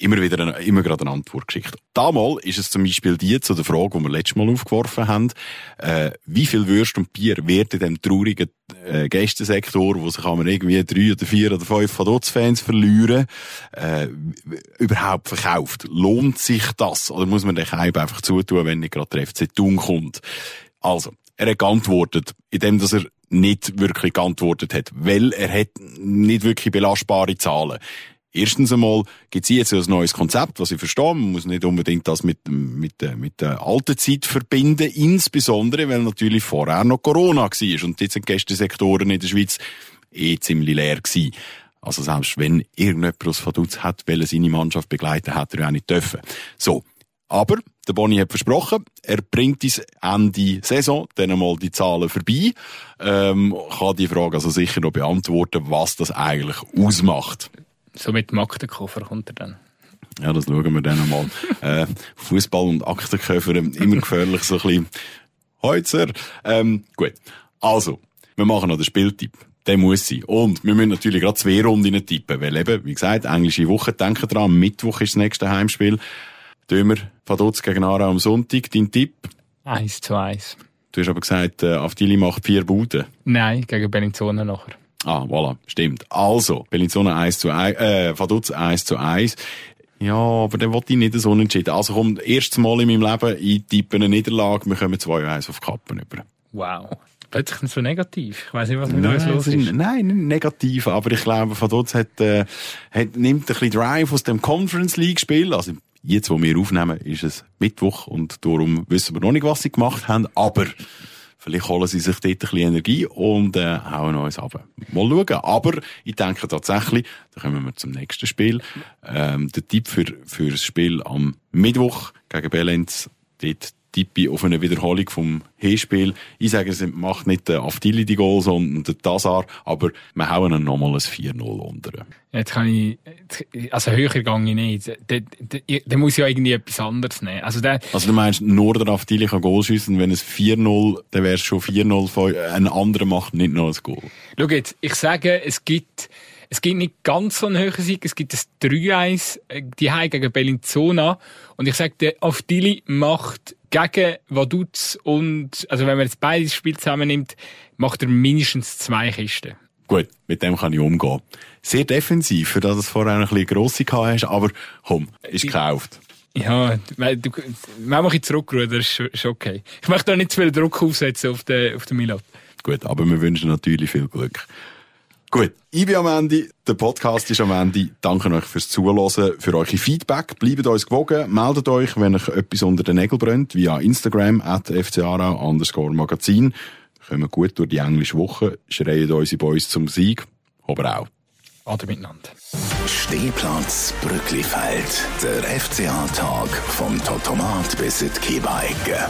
[SPEAKER 2] immer wieder eine, immer gerade eine Antwort geschickt. Damals ist es zum Beispiel die zu der Frage, die wir letztes Mal aufgeworfen haben, äh, wie viel Würst und Bier wird in dem traurigen äh, Gästensektor, wo sich man irgendwie drei oder vier oder fünf Faduz-Fans verlieren, äh, überhaupt verkauft? Lohnt sich das? Oder muss man den Hype einfach zutun, wenn nicht gerade der FC Thun kommt? Also, er hat geantwortet, indem dass er nicht wirklich geantwortet hat, weil er hat nicht wirklich belastbare Zahlen. Erstens einmal gibt es jetzt ein neues Konzept, was ich verstehe. Man muss nicht unbedingt das mit, mit, äh, mit der alten Zeit verbinden, insbesondere, weil natürlich vorher noch Corona war und jetzt sind die Gästesektoren in der Schweiz eh ziemlich leer gewesen. Also selbst wenn irgendjemand aus Vaduz hat, weil er seine Mannschaft begleiten, hat er auch nicht dürfen. So. Aber der Boni hat versprochen, er bringt uns Ende Saison dann einmal die Zahlen vorbei, ähm, kann die Frage also sicher noch beantworten, was das eigentlich ausmacht.
[SPEAKER 1] So mit dem Aktenkoffer kommt er dann.
[SPEAKER 2] Ja, das schauen wir dann einmal. äh, Fußball und Aktenkoffer, immer gefährlich, so ein bisschen Heutzer. Ähm, gut. Also, wir machen noch den Spieltipp. Der muss sein. Und wir müssen natürlich gerade zwei Runden tippen, weil eben, wie gesagt, englische Woche, denken dran, Mittwoch ist das nächste Heimspiel. Wir Vaduz gegen Aarau am Sonntag. Dein Tipp?
[SPEAKER 1] 1 zu 1.
[SPEAKER 2] Du hast aber gesagt, äh, Avdili macht vier Buden.
[SPEAKER 1] Nein, gegen Bellinzona nachher.
[SPEAKER 2] Ah, voilà, stimmt. Also, Bellinzona 1 zu 1, äh, Vaduz 1 zu 1. Ja, aber dann wollte ich nicht so unentschieden. Also kommt erstes Mal in meinem Leben, ich tippe eine Niederlage, wir kommen 2-1 auf Kappen über.
[SPEAKER 1] Wow. Plötzlich so negativ. Ich weiss nicht, was mit uns los ist.
[SPEAKER 2] Nein, nicht negativ, aber ich glaube, Vaduz hat, äh, hat, nimmt ein bisschen Drive aus dem Conference League Spiel. Also, jetzt, wo wir aufnehmen, ist es Mittwoch und darum wissen wir noch nicht, was sie gemacht haben, aber Vielleicht holen sie sich dort ein bisschen Energie und äh, hauen uns ab. Mal schauen. Aber ich denke tatsächlich, da kommen wir zum nächsten Spiel. Ähm, der Tipp für, für das Spiel am Mittwoch gegen Belenz, dort tippe auf eine Wiederholung vom Hinspiel. Ich sage, es macht nicht der Aftili die Goal, sondern der Tazar, aber wir hauen ihn nochmal ein 4-0 unter.
[SPEAKER 1] Jetzt kann ich, also höher gehe ich nicht. Der, der, der muss ja irgendwie etwas anderes nehmen. Also, der,
[SPEAKER 2] also du meinst, nur der Aftili kann Goal schiessen, wenn es 4-0, dann wäre es schon 4-0, ein anderer macht nicht noch ein Goal.
[SPEAKER 1] Schau jetzt, ich sage, es gibt, es gibt nicht ganz so einen höheren Sieg, es gibt das 3-1, äh, die Heim gegen Bellinzona. Und ich sage, der Aftili macht gegen Vaduz und, also wenn man jetzt beides Spiel zusammennimmt, macht er mindestens zwei Kisten.
[SPEAKER 2] Gut, mit dem kann ich umgehen. Sehr defensiv, für das du vorher ein bisschen grosse gehabt hast, aber komm, ist gekauft.
[SPEAKER 1] Ja, du, ich zurückruhen, das ist schon okay. Ich möchte da nicht zu viel Druck aufsetzen auf den, auf den Milot.
[SPEAKER 2] Gut, aber wir wünschen natürlich viel Glück. Gut, ich bin am Ende, der Podcast ist am Ende. Danke euch fürs Zuhören, für eure Feedback. Bleibt uns gewogen, meldet euch, wenn euch etwas unter den Nägeln brennt, via Instagram, at underscore magazin. Kommen gut durch die englische Woche, schreien unsere Boys zum Sieg, aber auch.
[SPEAKER 1] Ade miteinander.
[SPEAKER 3] Stehplatz Brücklifeld, der FCA-Tag vom Totomat bis in die Kiebeigge.